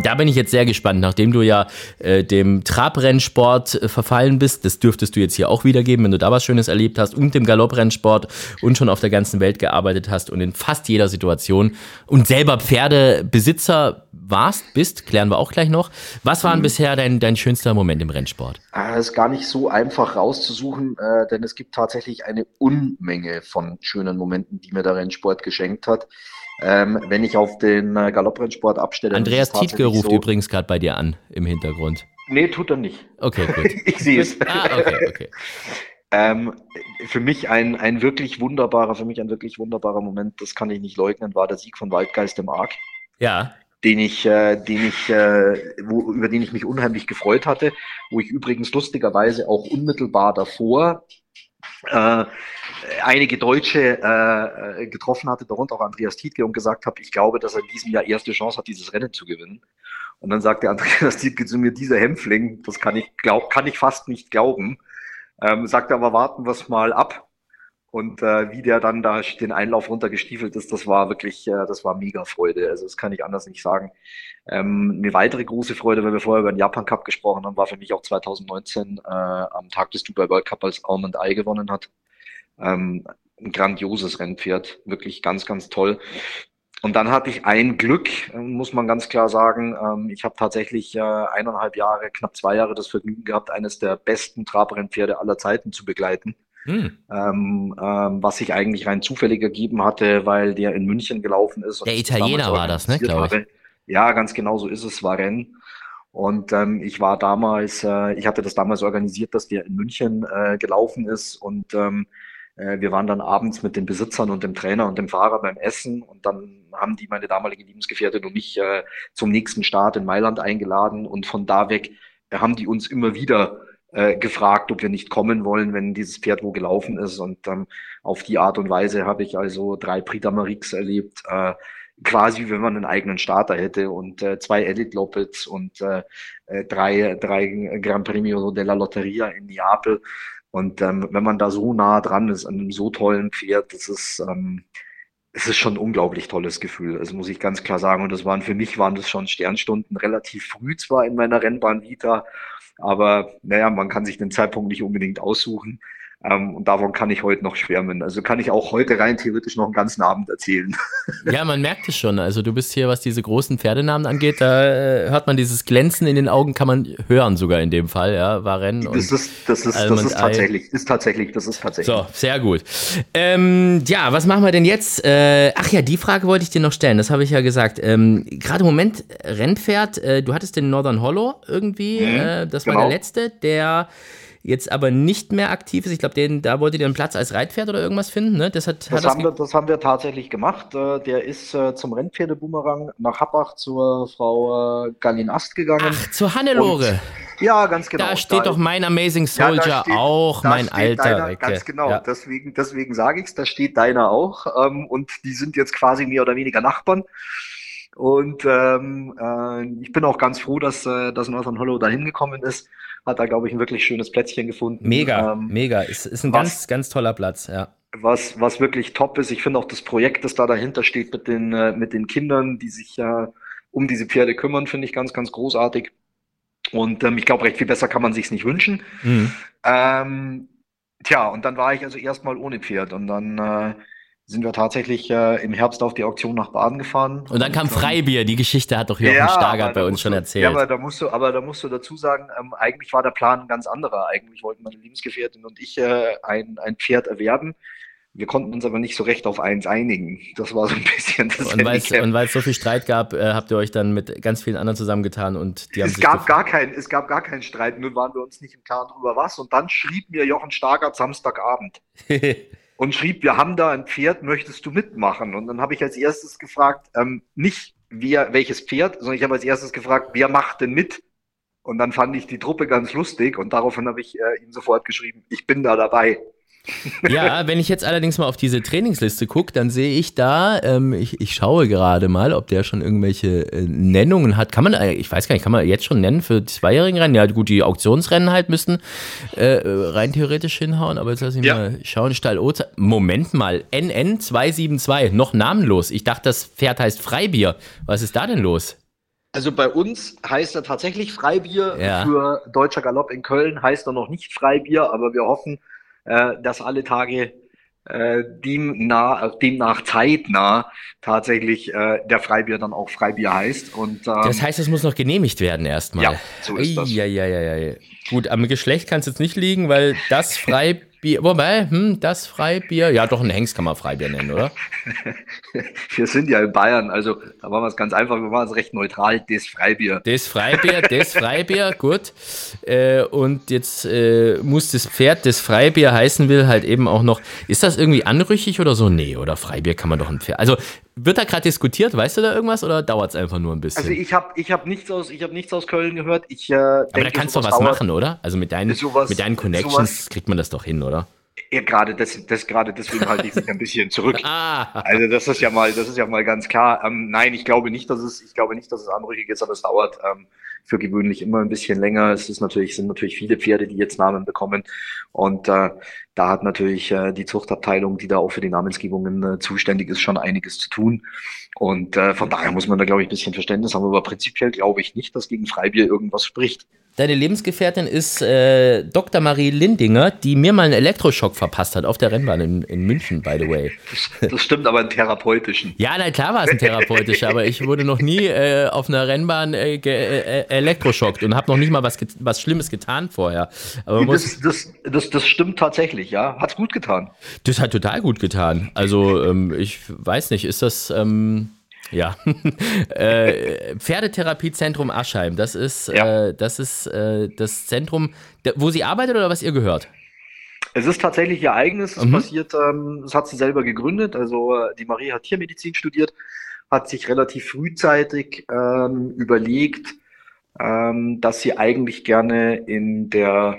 Da bin ich jetzt sehr gespannt, nachdem du ja äh, dem Trabrennsport äh, verfallen bist. Das dürftest du jetzt hier auch wiedergeben, wenn du da was Schönes erlebt hast und dem Galopprennsport und schon auf der ganzen Welt gearbeitet hast und in fast jeder Situation und selber Pferdebesitzer warst, bist, klären wir auch gleich noch. Was war mhm. bisher dein, dein schönster Moment im Rennsport? Das ist gar nicht so einfach rauszusuchen, äh, denn es gibt tatsächlich eine Unmenge von schönen Momenten, die mir der Rennsport geschenkt hat. Ähm, wenn ich auf den äh, Galopprennsport abstelle. Andreas Tietke ruft so, übrigens gerade bei dir an im Hintergrund. Nee, tut er nicht. Okay, (laughs) gut. ich sehe es. Ah, okay, okay. Ähm, für mich ein, ein wirklich wunderbarer, für mich ein wirklich wunderbarer Moment, das kann ich nicht leugnen, war der Sieg von Waldgeist im Arc. Ja. Den ich, äh, den ich, äh, wo, über den ich mich unheimlich gefreut hatte, wo ich übrigens lustigerweise auch unmittelbar davor äh, einige Deutsche äh, getroffen hatte, darunter auch Andreas Tietke, und gesagt habe, ich glaube, dass er in diesem Jahr erste Chance hat, dieses Rennen zu gewinnen. Und dann sagte Andreas Tietke zu mir, dieser Hämpfling, das kann ich, glaub, kann ich fast nicht glauben. Ähm, sagte aber, warten wir es mal ab. Und äh, wie der dann da den Einlauf runtergestiefelt ist, das war wirklich, äh, das war mega Freude. Also das kann ich anders nicht sagen. Ähm, eine weitere große Freude, weil wir vorher über den Japan Cup gesprochen haben, war für mich auch 2019 äh, am Tag des Dubai World Cup, als Almond Eye gewonnen hat. Ähm, ein grandioses Rennpferd, wirklich ganz, ganz toll. Und dann hatte ich ein Glück, muss man ganz klar sagen. Ähm, ich habe tatsächlich äh, eineinhalb Jahre, knapp zwei Jahre das Vergnügen gehabt, eines der besten Trabrennpferde aller Zeiten zu begleiten. Hm. Ähm, ähm, was sich eigentlich rein zufällig ergeben hatte, weil der in München gelaufen ist. der Italiener war das, ne, glaube ich. Ja, ganz genau so ist es, war Rennen. Und ähm, ich war damals, äh, ich hatte das damals organisiert, dass der in München äh, gelaufen ist und ähm, äh, wir waren dann abends mit den Besitzern und dem Trainer und dem Fahrer beim Essen und dann haben die meine damalige Lebensgefährtin und mich äh, zum nächsten Start in Mailand eingeladen und von da weg haben die uns immer wieder äh, gefragt, ob wir nicht kommen wollen, wenn dieses Pferd wo gelaufen ist und ähm, auf die Art und Weise habe ich also drei Prix d'Amérique erlebt, äh, quasi wenn man einen eigenen Starter hätte und äh, zwei Elite Lopez und äh, äh, drei, drei Gran Premio della Lotteria in Neapel und ähm, wenn man da so nah dran ist an einem so tollen Pferd, das ist, ähm, es ist schon ein unglaublich tolles Gefühl. Das muss ich ganz klar sagen. Und das waren für mich waren das schon Sternstunden relativ früh zwar in meiner Rennbahn Vita, aber naja, man kann sich den Zeitpunkt nicht unbedingt aussuchen. Ähm, und davon kann ich heute noch schwärmen. Also kann ich auch heute rein theoretisch noch einen ganzen Abend erzählen. (laughs) Ja, man merkt es schon. Also du bist hier, was diese großen Pferdenamen angeht, da äh, hört man dieses Glänzen in den Augen, kann man hören sogar in dem Fall, ja, Waren. Das ist, das ist, das ist tatsächlich, ist tatsächlich, das ist tatsächlich. So, sehr gut. Ähm, ja, was machen wir denn jetzt? Äh, ach ja, die Frage wollte ich dir noch stellen, das habe ich ja gesagt. Ähm, Gerade im Moment, Rennpferd, äh, du hattest den Northern Hollow irgendwie, mhm, äh, das genau. war der letzte, der jetzt aber nicht mehr aktiv ist. Ich glaube, da wolltet ihr einen Platz als Reitpferd oder irgendwas finden. Ne? Das, hat, das, hat haben wir, das haben wir tatsächlich gemacht. Äh, der ist äh, zum Rennpferdeboomerang nach Happach zur Frau äh, Gallin Ast gegangen. Ach, zur Hannelore. Und, ja, ganz genau. Da steht da doch mein Amazing Soldier ja, steht, auch, mein alter deiner, Recke. Ganz genau, ja. deswegen, deswegen sage ich es, da steht deiner auch. Ähm, und die sind jetzt quasi mehr oder weniger Nachbarn. Und ähm, äh, ich bin auch ganz froh, dass, äh, dass Northern Hollow da hingekommen ist hat da, glaube ich, ein wirklich schönes Plätzchen gefunden. Mega, ähm, mega. Ist, ist ein was, ganz, ganz toller Platz, ja. Was, was wirklich top ist, ich finde auch das Projekt, das da dahinter steht mit den, äh, mit den Kindern, die sich ja um diese Pferde kümmern, finde ich ganz, ganz großartig. Und ähm, ich glaube, recht viel besser kann man sich's nicht wünschen. Mhm. Ähm, tja, und dann war ich also erstmal ohne Pferd und dann äh, sind wir tatsächlich äh, im Herbst auf die Auktion nach Baden gefahren. Und dann kam Freibier, die Geschichte hat doch Jochen ja, Stargard bei uns schon erzählt. Ja, aber da musst du, aber da musst du dazu sagen, ähm, eigentlich war der Plan ein ganz anderer. Eigentlich wollten meine Lebensgefährtin und ich äh, ein, ein Pferd erwerben. Wir konnten uns aber nicht so recht auf eins einigen. Das war so ein bisschen das Und weil es so viel Streit gab, äh, habt ihr euch dann mit ganz vielen anderen zusammengetan und die haben es gab gar kein, Es gab gar keinen Streit, nur waren wir uns nicht im Klaren drüber was. Und dann schrieb mir Jochen Stargard Samstagabend. (laughs) und schrieb, wir haben da ein Pferd, möchtest du mitmachen? Und dann habe ich als erstes gefragt, ähm, nicht wer, welches Pferd, sondern ich habe als erstes gefragt, wer macht denn mit? Und dann fand ich die Truppe ganz lustig und daraufhin habe ich äh, ihm sofort geschrieben, ich bin da dabei. Ja, wenn ich jetzt allerdings mal auf diese Trainingsliste gucke, dann sehe ich da, ähm, ich, ich schaue gerade mal, ob der schon irgendwelche äh, Nennungen hat. Kann man, äh, ich weiß gar nicht, kann man jetzt schon nennen für die zweijährigen Rennen? Ja, gut, die Auktionsrennen halt müssen äh, rein theoretisch hinhauen, aber jetzt lass ich ja. mal schauen. Stall Ozer. Moment mal, NN 272, noch namenlos. Ich dachte, das Pferd heißt Freibier. Was ist da denn los? Also bei uns heißt er tatsächlich Freibier. Ja. Für Deutscher Galopp in Köln heißt er noch nicht Freibier, aber wir hoffen, äh, dass alle Tage äh, demnach, äh, demnach zeitnah tatsächlich äh, der Freibier dann auch Freibier heißt. Und, ähm, das heißt, es muss noch genehmigt werden erstmal. Ja, so ist das. Ja, ja, ja, ja. Gut, am Geschlecht kann es jetzt nicht liegen, weil das Freibier Bier, wobei, hm, das Freibier, ja doch, ein Hengst kann man Freibier nennen, oder? (laughs) wir sind ja in Bayern, also da machen wir es ganz einfach, wir machen es recht neutral, das Freibier. Das Freibier, das Freibier, (laughs) gut. Äh, und jetzt äh, muss das Pferd, das Freibier heißen will, halt eben auch noch, ist das irgendwie anrüchig oder so? Nee, oder Freibier kann man doch ein Pferd, also wird da gerade diskutiert? Weißt du da irgendwas oder dauert es einfach nur ein bisschen? Also ich habe ich hab nichts, aus, hab nichts aus Köln gehört. Ich, äh, Aber denke, da kannst du was dauert. machen, oder? Also mit deinen, sowas, mit deinen Connections sowas, kriegt man das doch hin, oder? Ja, gerade das, das gerade deswegen halte ich mich ein bisschen zurück. (laughs) ah. Also das ist ja mal, das ist ja mal ganz klar. Ähm, nein, ich glaube nicht, dass es, ich glaube nicht, dass es anrüchig ist, aber es dauert ähm, für gewöhnlich immer ein bisschen länger. Es ist natürlich, sind natürlich viele Pferde, die jetzt Namen bekommen. Und äh, da hat natürlich äh, die Zuchtabteilung, die da auch für die Namensgebungen äh, zuständig ist, schon einiges zu tun. Und äh, von daher muss man da, glaube ich, ein bisschen Verständnis haben. Aber prinzipiell glaube ich nicht, dass gegen Freibier irgendwas spricht. Deine Lebensgefährtin ist äh, Dr. Marie Lindinger, die mir mal einen Elektroschock verpasst hat auf der Rennbahn in, in München, by the way. Das, stimmt, aber einen therapeutischen. Ja, na klar war es ein therapeutischer, aber ich wurde noch nie äh, auf einer Rennbahn äh, äh, elektroschockt und habe noch nicht mal was, was Schlimmes getan vorher. Aber das, das, das, das stimmt tatsächlich, ja. Hat's gut getan. Das hat total gut getan. Also ähm, ich weiß nicht, ist das... Ähm, ja. (laughs) äh, Pferdetherapiezentrum Aschheim, das ist, ja. äh, das, ist äh, das Zentrum, wo sie arbeitet oder was ihr gehört? Es ist tatsächlich ihr eigenes. Es mhm. passiert, ähm, das hat sie selber gegründet. Also äh, die Marie hat Tiermedizin studiert, hat sich relativ frühzeitig ähm, überlegt, ähm, dass sie eigentlich gerne in der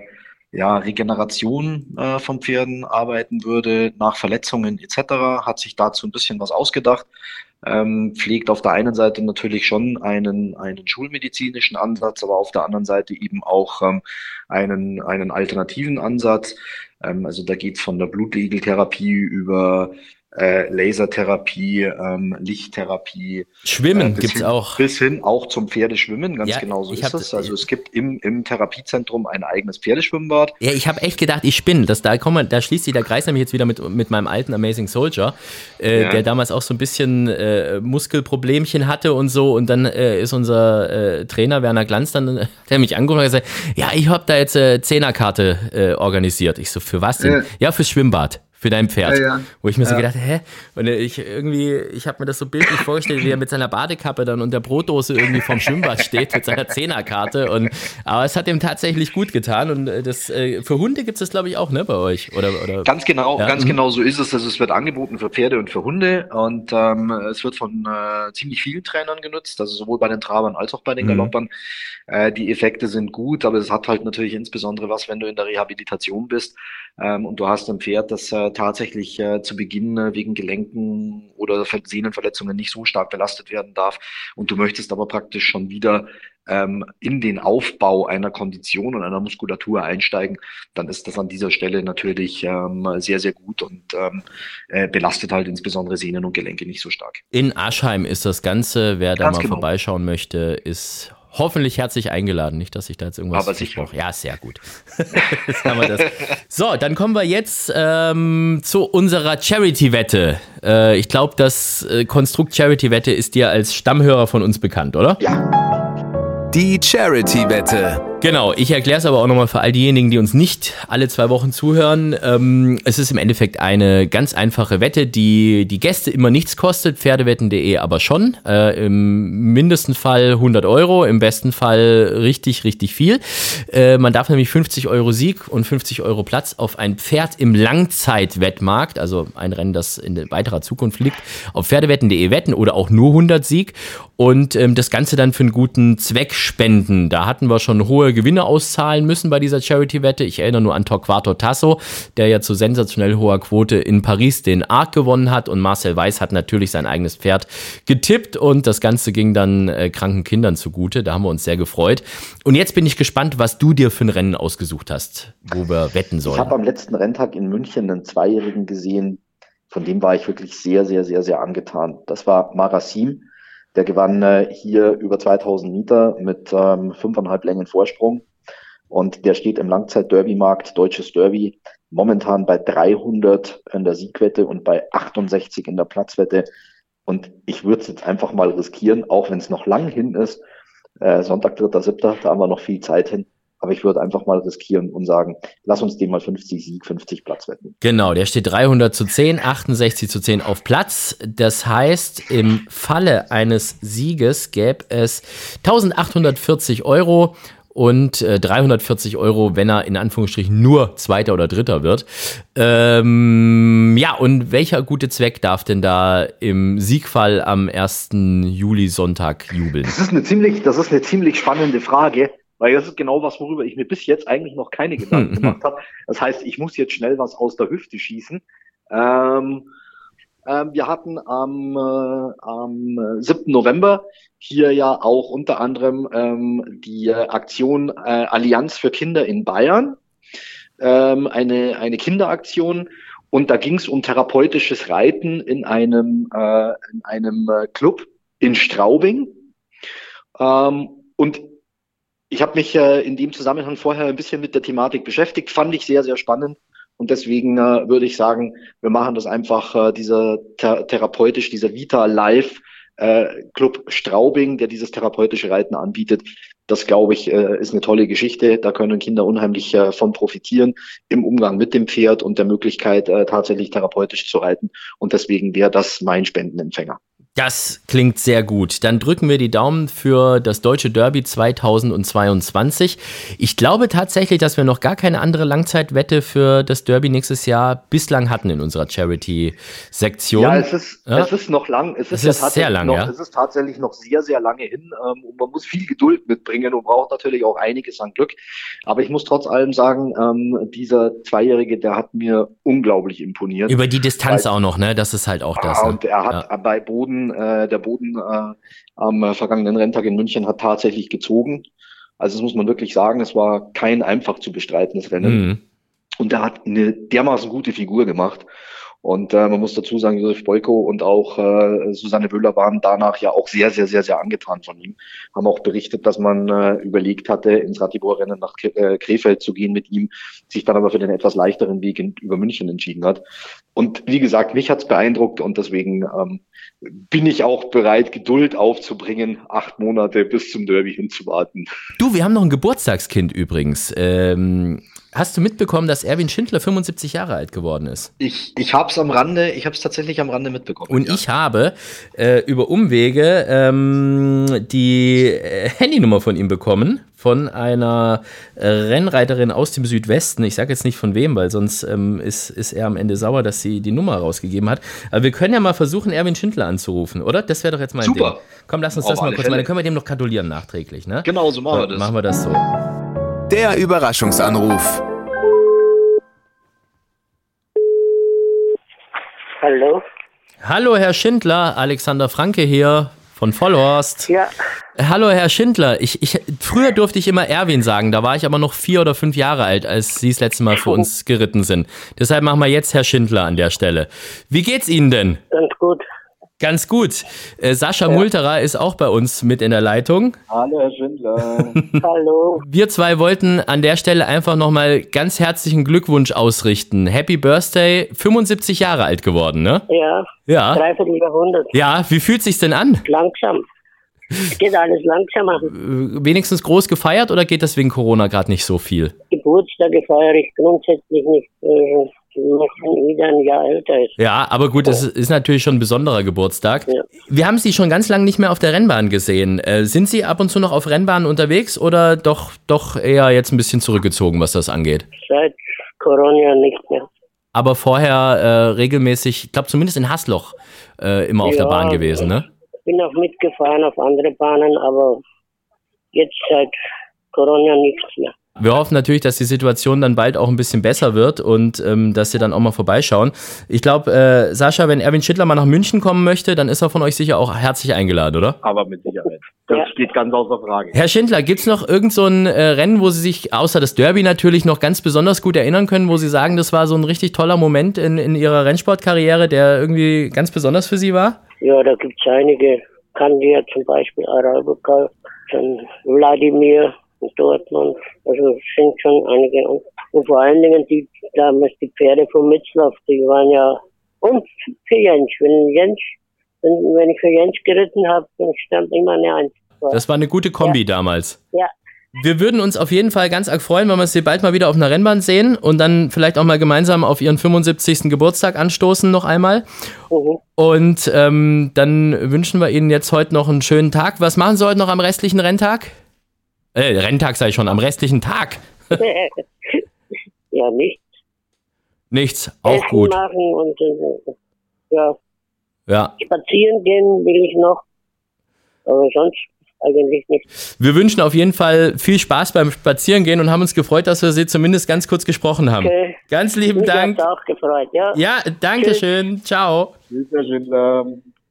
ja, Regeneration äh, von Pferden arbeiten würde, nach Verletzungen etc., hat sich dazu ein bisschen was ausgedacht, ähm, pflegt auf der einen Seite natürlich schon einen, einen schulmedizinischen Ansatz, aber auf der anderen Seite eben auch ähm, einen, einen alternativen Ansatz. Ähm, also da geht's von der Blutlegeltherapie über äh, Lasertherapie, ähm, Lichttherapie. Schwimmen äh, gibt's hin, auch. Bis hin auch zum Pferdeschwimmen, ganz Ja, genau so ist es. das- Also es gibt im, im Therapiezentrum ein eigenes Pferdeschwimmbad. Ja, ich habe echt gedacht, ich spinne. Das, da, komm, da schließt sich der Kreis nämlich jetzt wieder mit, mit meinem alten Amazing Soldier, äh, Ja. der damals auch so ein bisschen äh, Muskelproblemchen hatte und so. Und dann äh, ist unser äh, Trainer Werner Glanz dann, (laughs) der mich angerufen und hat gesagt, ja, ich habe da jetzt äh, Zehnerkarte äh, organisiert. Ich so, für was denn? Ja. Ja, fürs Schwimmbad. Für dein Pferd. Ja, ja. Wo ich mir so Ja. gedacht, hä? Und ich irgendwie, ich habe mir das so bildlich vorgestellt, wie er mit seiner Badekappe dann und der Brotdose irgendwie vorm Schwimmbad steht mit seiner Zehnerkarte. Und, aber es hat ihm tatsächlich gut getan. Und äh, das, äh, für Hunde gibt es das, glaube ich, auch, ne, bei euch? Oder, oder? Ganz genau, Ja, ganz mhm. genau so ist es. Also es wird angeboten für Pferde und für Hunde und ähm, es wird von äh, ziemlich vielen Trainern genutzt, also sowohl bei den Trabern als auch bei den Mhm. Galoppern. Äh, die Effekte sind gut, aber es hat halt natürlich insbesondere was, wenn du in der Rehabilitation bist und du hast ein Pferd, das äh, tatsächlich äh, zu Beginn äh, wegen Gelenken oder Ver- Sehnenverletzungen nicht so stark belastet werden darf und du möchtest aber praktisch schon wieder ähm, in den Aufbau einer Kondition und einer Muskulatur einsteigen, dann ist das an dieser Stelle natürlich ähm, sehr, sehr gut und ähm, belastet halt insbesondere Sehnen und Gelenke nicht so stark. In Aschheim ist das Ganze. Wer da Ganz mal genau. vorbeischauen möchte, ist hoffentlich herzlich eingeladen. Nicht, dass ich da jetzt irgendwas Aber sicher. Ja, sehr gut. (laughs) Jetzt haben wir das. So, dann kommen wir jetzt ähm, zu unserer Charity-Wette. Äh, ich glaube, das äh, Konstrukt Charity-Wette ist dir als Stammhörer von uns bekannt, oder? Die Charity-Wette. Genau, ich erkläre es aber auch nochmal für all diejenigen, die uns nicht alle zwei Wochen zuhören. Ähm, es ist im Endeffekt eine ganz einfache Wette, die die Gäste immer nichts kostet, pferdewetten.de aber schon. Äh, Im mindesten Fall 100 Euro, im besten Fall richtig, richtig viel. Äh, man darf nämlich 50 Euro Sieg und 50 Euro Platz auf ein Pferd im Langzeitwettmarkt, also ein Rennen, das in weiterer Zukunft liegt, auf pferdewetten.de wetten oder auch nur 100 Sieg und ähm, das Ganze dann für einen guten Zweck spenden. Da hatten wir schon hohe Gewinne auszahlen müssen bei dieser Charity-Wette. Ich erinnere nur an Torquato Tasso, der ja zu sensationell hoher Quote in Paris den Arc gewonnen hat und Marcel Weiß hat natürlich sein eigenes Pferd getippt und das Ganze ging dann äh, kranken Kindern zugute. Da haben wir uns sehr gefreut. Und jetzt bin ich gespannt, was du dir für ein Rennen ausgesucht hast, wo wir wetten Ich sollen. habe am letzten Renntag in München einen Zweijährigen gesehen, von dem war ich wirklich sehr, sehr, sehr, sehr angetan. Das war Marasim. Der gewann äh, hier über 2000 Meter mit ähm, fünfeinhalb Längen Vorsprung. Und der steht im Langzeit-Derby-Markt, deutsches Derby, momentan bei 300 in der Siegwette und bei 68 in der Platzwette. Und ich würde es jetzt einfach mal riskieren, auch wenn es noch lang hin ist. Äh, Sonntag, 3.7., da haben wir noch viel Zeit hin. Aber ich würde einfach mal riskieren und sagen, lass uns den mal 50 Sieg, 50 Platz wetten. Genau, der steht 300 zu 10, 68 zu 10 auf Platz. Das heißt, im Falle eines Sieges gäbe es 1840 Euro und äh, 340 Euro, wenn er in Anführungsstrichen nur Zweiter oder Dritter wird. Ähm, ja, und welcher gute Zweck darf denn da im Siegfall am 1. Juli Sonntag jubeln? Das ist eine ziemlich, das ist eine ziemlich spannende Frage, weil das ist genau was, worüber ich mir bis jetzt eigentlich noch keine Gedanken (laughs) gemacht habe. Das heißt, ich muss jetzt schnell was aus der Hüfte schießen. Ähm, ähm, wir hatten am, äh, am äh, 7. November hier ja auch unter anderem ähm, die äh, Aktion äh, Allianz für Kinder in Bayern, ähm, eine, eine Kinderaktion. Und da ging es um therapeutisches Reiten in einem, äh, in einem äh, Club in Straubing. Ähm, und ich habe mich äh, in dem Zusammenhang vorher ein bisschen mit der Thematik beschäftigt, fand ich sehr, sehr spannend. Und deswegen äh, würde ich sagen, wir machen das einfach, äh, dieser th therapeutisch, dieser Vita Live äh, Club Straubing, der dieses therapeutische Reiten anbietet. Das, glaube ich, äh, ist eine tolle Geschichte. Da können Kinder unheimlich äh, von profitieren im Umgang mit dem Pferd und der Möglichkeit, äh, tatsächlich therapeutisch zu reiten. Und deswegen wäre das mein Spendenempfänger. Das klingt sehr gut. Dann drücken wir die Daumen für das Deutsche Derby 2022. Ich glaube tatsächlich, dass wir noch gar keine andere Langzeitwette für das Derby nächstes Jahr bislang hatten in unserer Charity-Sektion. Ja, es ist, Ja. es ist noch lang. Es ist, Es ja ist sehr tatsächlich lang, noch, ja. Es ist tatsächlich noch sehr, sehr lange hin. Ähm, und man muss viel Geduld mitbringen und braucht natürlich auch einiges an Glück. Aber ich muss trotz allem sagen, ähm, dieser Zweijährige, der hat mir unglaublich imponiert. Über die Distanz Weil- auch noch, ne? Das ist halt auch das. Ah, Ne? und er hat bei Boden, äh, der Boden äh, am äh, vergangenen Renntag in München hat tatsächlich gezogen. Also das muss man wirklich sagen, es war kein einfach zu bestreitenes Rennen. Mhm. Und er hat eine dermaßen gute Figur gemacht. Und äh, man muss dazu sagen, Josef Boyko und auch äh, Susanne Wöhler waren danach ja auch sehr, sehr, sehr, sehr angetan von ihm. Haben auch berichtet, dass man äh, überlegt hatte, ins Ratibor-Rennen nach äh, Krefeld zu gehen mit ihm, sich dann aber für den etwas leichteren Weg in, über München entschieden hat. Und wie gesagt, mich hat's beeindruckt und deswegen ähm, bin ich auch bereit, Geduld aufzubringen, acht Monate bis zum Derby hinzuwarten. Du, wir haben noch ein Geburtstagskind übrigens. Ähm, Hast du mitbekommen, dass Erwin Schindler 75 Jahre alt geworden ist? Ich, ich habe es am Rande, ich habe es tatsächlich am Rande mitbekommen. Und ja. ich habe äh, über Umwege ähm, die äh, Handynummer von ihm bekommen, von einer Rennreiterin aus dem Südwesten. Ich sage jetzt nicht von wem, weil sonst ähm, ist, ist er am Ende sauer, dass sie die Nummer rausgegeben hat. Aber wir können ja mal versuchen, Erwin Schindler anzurufen, oder? Das wäre doch jetzt mal ein Super. Ding. Komm, lass uns Auf das mal kurz Fälle. machen. Dann können wir dem noch gratulieren nachträglich. Ne? Genau, so machen wir das. Machen wir das so. Der Überraschungsanruf. Hallo. Hallo, Herr Schindler. Alexander Franke hier von Vollhorst. Ja. Hallo, Herr Schindler. Ich, ich, früher durfte ich immer Erwin sagen. Da war ich aber noch vier oder fünf Jahre alt, als Sie das letzte Mal für uns geritten sind. Deshalb machen wir jetzt Herr Schindler an der Stelle. Wie geht's Ihnen denn? Ganz gut. Ganz gut. Äh, Sascha ja. Multerer ist auch bei uns mit in der Leitung. Hallo, Herr Schindler. (laughs) Hallo. Wir zwei wollten an der Stelle einfach nochmal ganz herzlichen Glückwunsch ausrichten. Happy Birthday, 75 Jahre alt geworden, ne? Ja. Ja. Dreiviertel Jahrhundert. Ja, wie fühlt sich's denn an? Langsam. Es geht alles langsamer. Äh, wenigstens groß gefeiert oder geht das wegen Corona gerade nicht so viel? Geburtstage feiere ich grundsätzlich nicht. Ein Jahr älter ist. Ja, aber gut, das ist natürlich schon ein besonderer Geburtstag. Ja. Wir haben Sie schon ganz lange nicht mehr auf der Rennbahn gesehen. Äh, sind Sie ab und zu noch auf Rennbahnen unterwegs oder doch, doch eher jetzt ein bisschen zurückgezogen, was das angeht? Seit Corona nicht mehr. Aber vorher äh, regelmäßig, ich glaube zumindest in Hasloch, äh, immer auf ja, der Bahn gewesen, ne? Ich bin auch mitgefahren auf andere Bahnen, aber jetzt seit Corona nichts mehr. Wir hoffen natürlich, dass die Situation dann bald auch ein bisschen besser wird und ähm, dass sie dann auch mal vorbeischauen. Ich glaube, äh, Sascha, wenn Erwin Schittler mal nach München kommen möchte, dann ist er von euch sicher auch herzlich eingeladen, oder? Aber mit Sicherheit. Das ja. steht ganz außer Frage. Herr Schindler, gibt es noch irgend so ein äh, Rennen, wo Sie sich außer das Derby natürlich noch ganz besonders gut erinnern können, wo Sie sagen, das war so ein richtig toller Moment in, in Ihrer Rennsportkarriere, der irgendwie ganz besonders für Sie war? Ja, da gibt es einige. Kandia zum Beispiel, Arabica, dann Wladimir, Dortmund. Also es sind schon einige. Und, vor allen Dingen die damals die Pferde von Mitzlaff, die waren ja und für Jens. Wenn Jens, wenn, wenn ich für Jens geritten habe, dann stand immer eine Eins. Das war eine gute Kombi ja. damals. Ja. Wir würden uns auf jeden Fall ganz arg freuen, wenn wir Sie bald mal wieder auf einer Rennbahn sehen und dann vielleicht auch mal gemeinsam auf Ihren 75. Geburtstag anstoßen noch einmal. Mhm. Und ähm, dann wünschen wir Ihnen jetzt heute noch einen schönen Tag. Was machen Sie heute noch am restlichen Renntag? Äh, Renntag sei schon, am restlichen Tag. (laughs) ja, nichts. Nichts, auch Essen gut. machen und äh, ja. ja. Spazieren gehen will ich noch. Aber sonst eigentlich nichts. Wir wünschen auf jeden Fall viel Spaß beim Spazierengehen und haben uns gefreut, dass wir Sie zumindest ganz kurz gesprochen haben. Okay. Ganz lieben Mich Dank. auch gefreut, ja. Ja, danke Tschüss. schön. Ciao. Tschüss.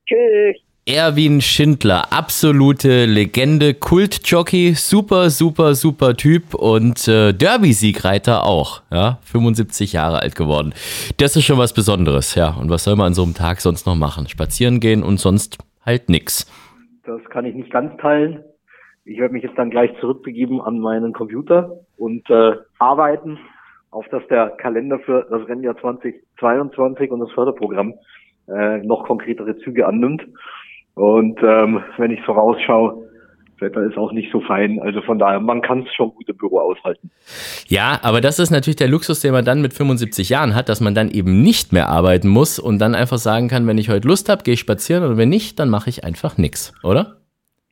Tschüss. Erwin Schindler, absolute Legende, Kultjockey, super, super, super Typ und äh, Derby-Siegreiter auch, ja, 75 Jahre alt geworden. Das ist schon was Besonderes, ja. Und was soll man an so einem Tag sonst noch machen? Spazieren gehen und sonst halt nix. Das kann ich nicht ganz teilen. Ich werde mich jetzt dann gleich zurückbegeben an meinen Computer und äh, arbeiten, auf dass der Kalender für das Rennjahr 2022 und das Förderprogramm äh, noch konkretere Züge annimmt. Und ähm, wenn ich vorausschaue, Wetter ist auch nicht so fein. Also von daher, man kann es schon gut im Büro aushalten. Ja, aber das ist natürlich der Luxus, den man dann mit 75 Jahren hat, dass man dann eben nicht mehr arbeiten muss und dann einfach sagen kann, wenn ich heute Lust habe, gehe ich spazieren und wenn nicht, dann mache ich einfach nichts, oder?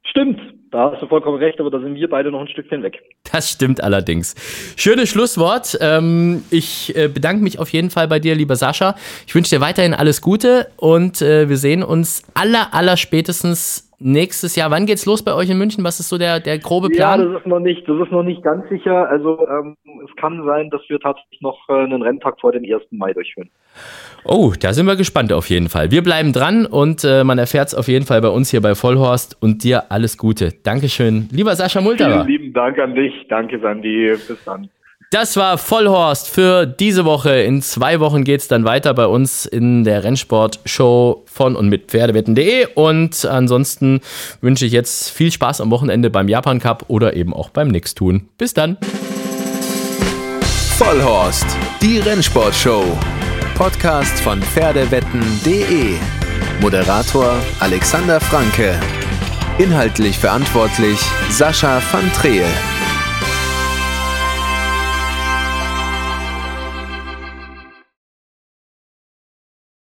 Stimmt. Da hast du vollkommen recht, aber da sind wir beide noch ein Stückchen weg. Das stimmt allerdings. Schönes Schlusswort. Ähm, ich äh, bedanke mich auf jeden Fall bei dir, lieber Sascha. Ich wünsche dir weiterhin alles Gute und äh, wir sehen uns aller, aller spätestens nächstes Jahr. Wann geht's los bei euch in München? Was ist so der, der grobe Plan? Ja, das ist noch nicht, das ist noch nicht ganz sicher. Also ähm, es kann sein, dass wir tatsächlich noch äh, einen Renntag vor dem 1. Mai durchführen. Oh, da sind wir gespannt auf jeden Fall. Wir bleiben dran und äh, man erfährt es auf jeden Fall bei uns hier bei Vollhorst und dir alles Gute. Dankeschön. Lieber Sascha Multerer. Vielen lieben Dank an dich. Danke, Sandy. Bis dann. Das war Vollhorst für diese Woche. In zwei Wochen geht es dann weiter bei uns in der Rennsport-Show von und mit Pferdewetten.de. Und ansonsten wünsche ich jetzt viel Spaß am Wochenende beim Japan Cup oder eben auch beim Nix-Tun. Bis dann. Vollhorst, die Rennsport-Show. Podcast von Pferdewetten.de. Moderator Alexander Franke. Inhaltlich verantwortlich Sascha van Treel.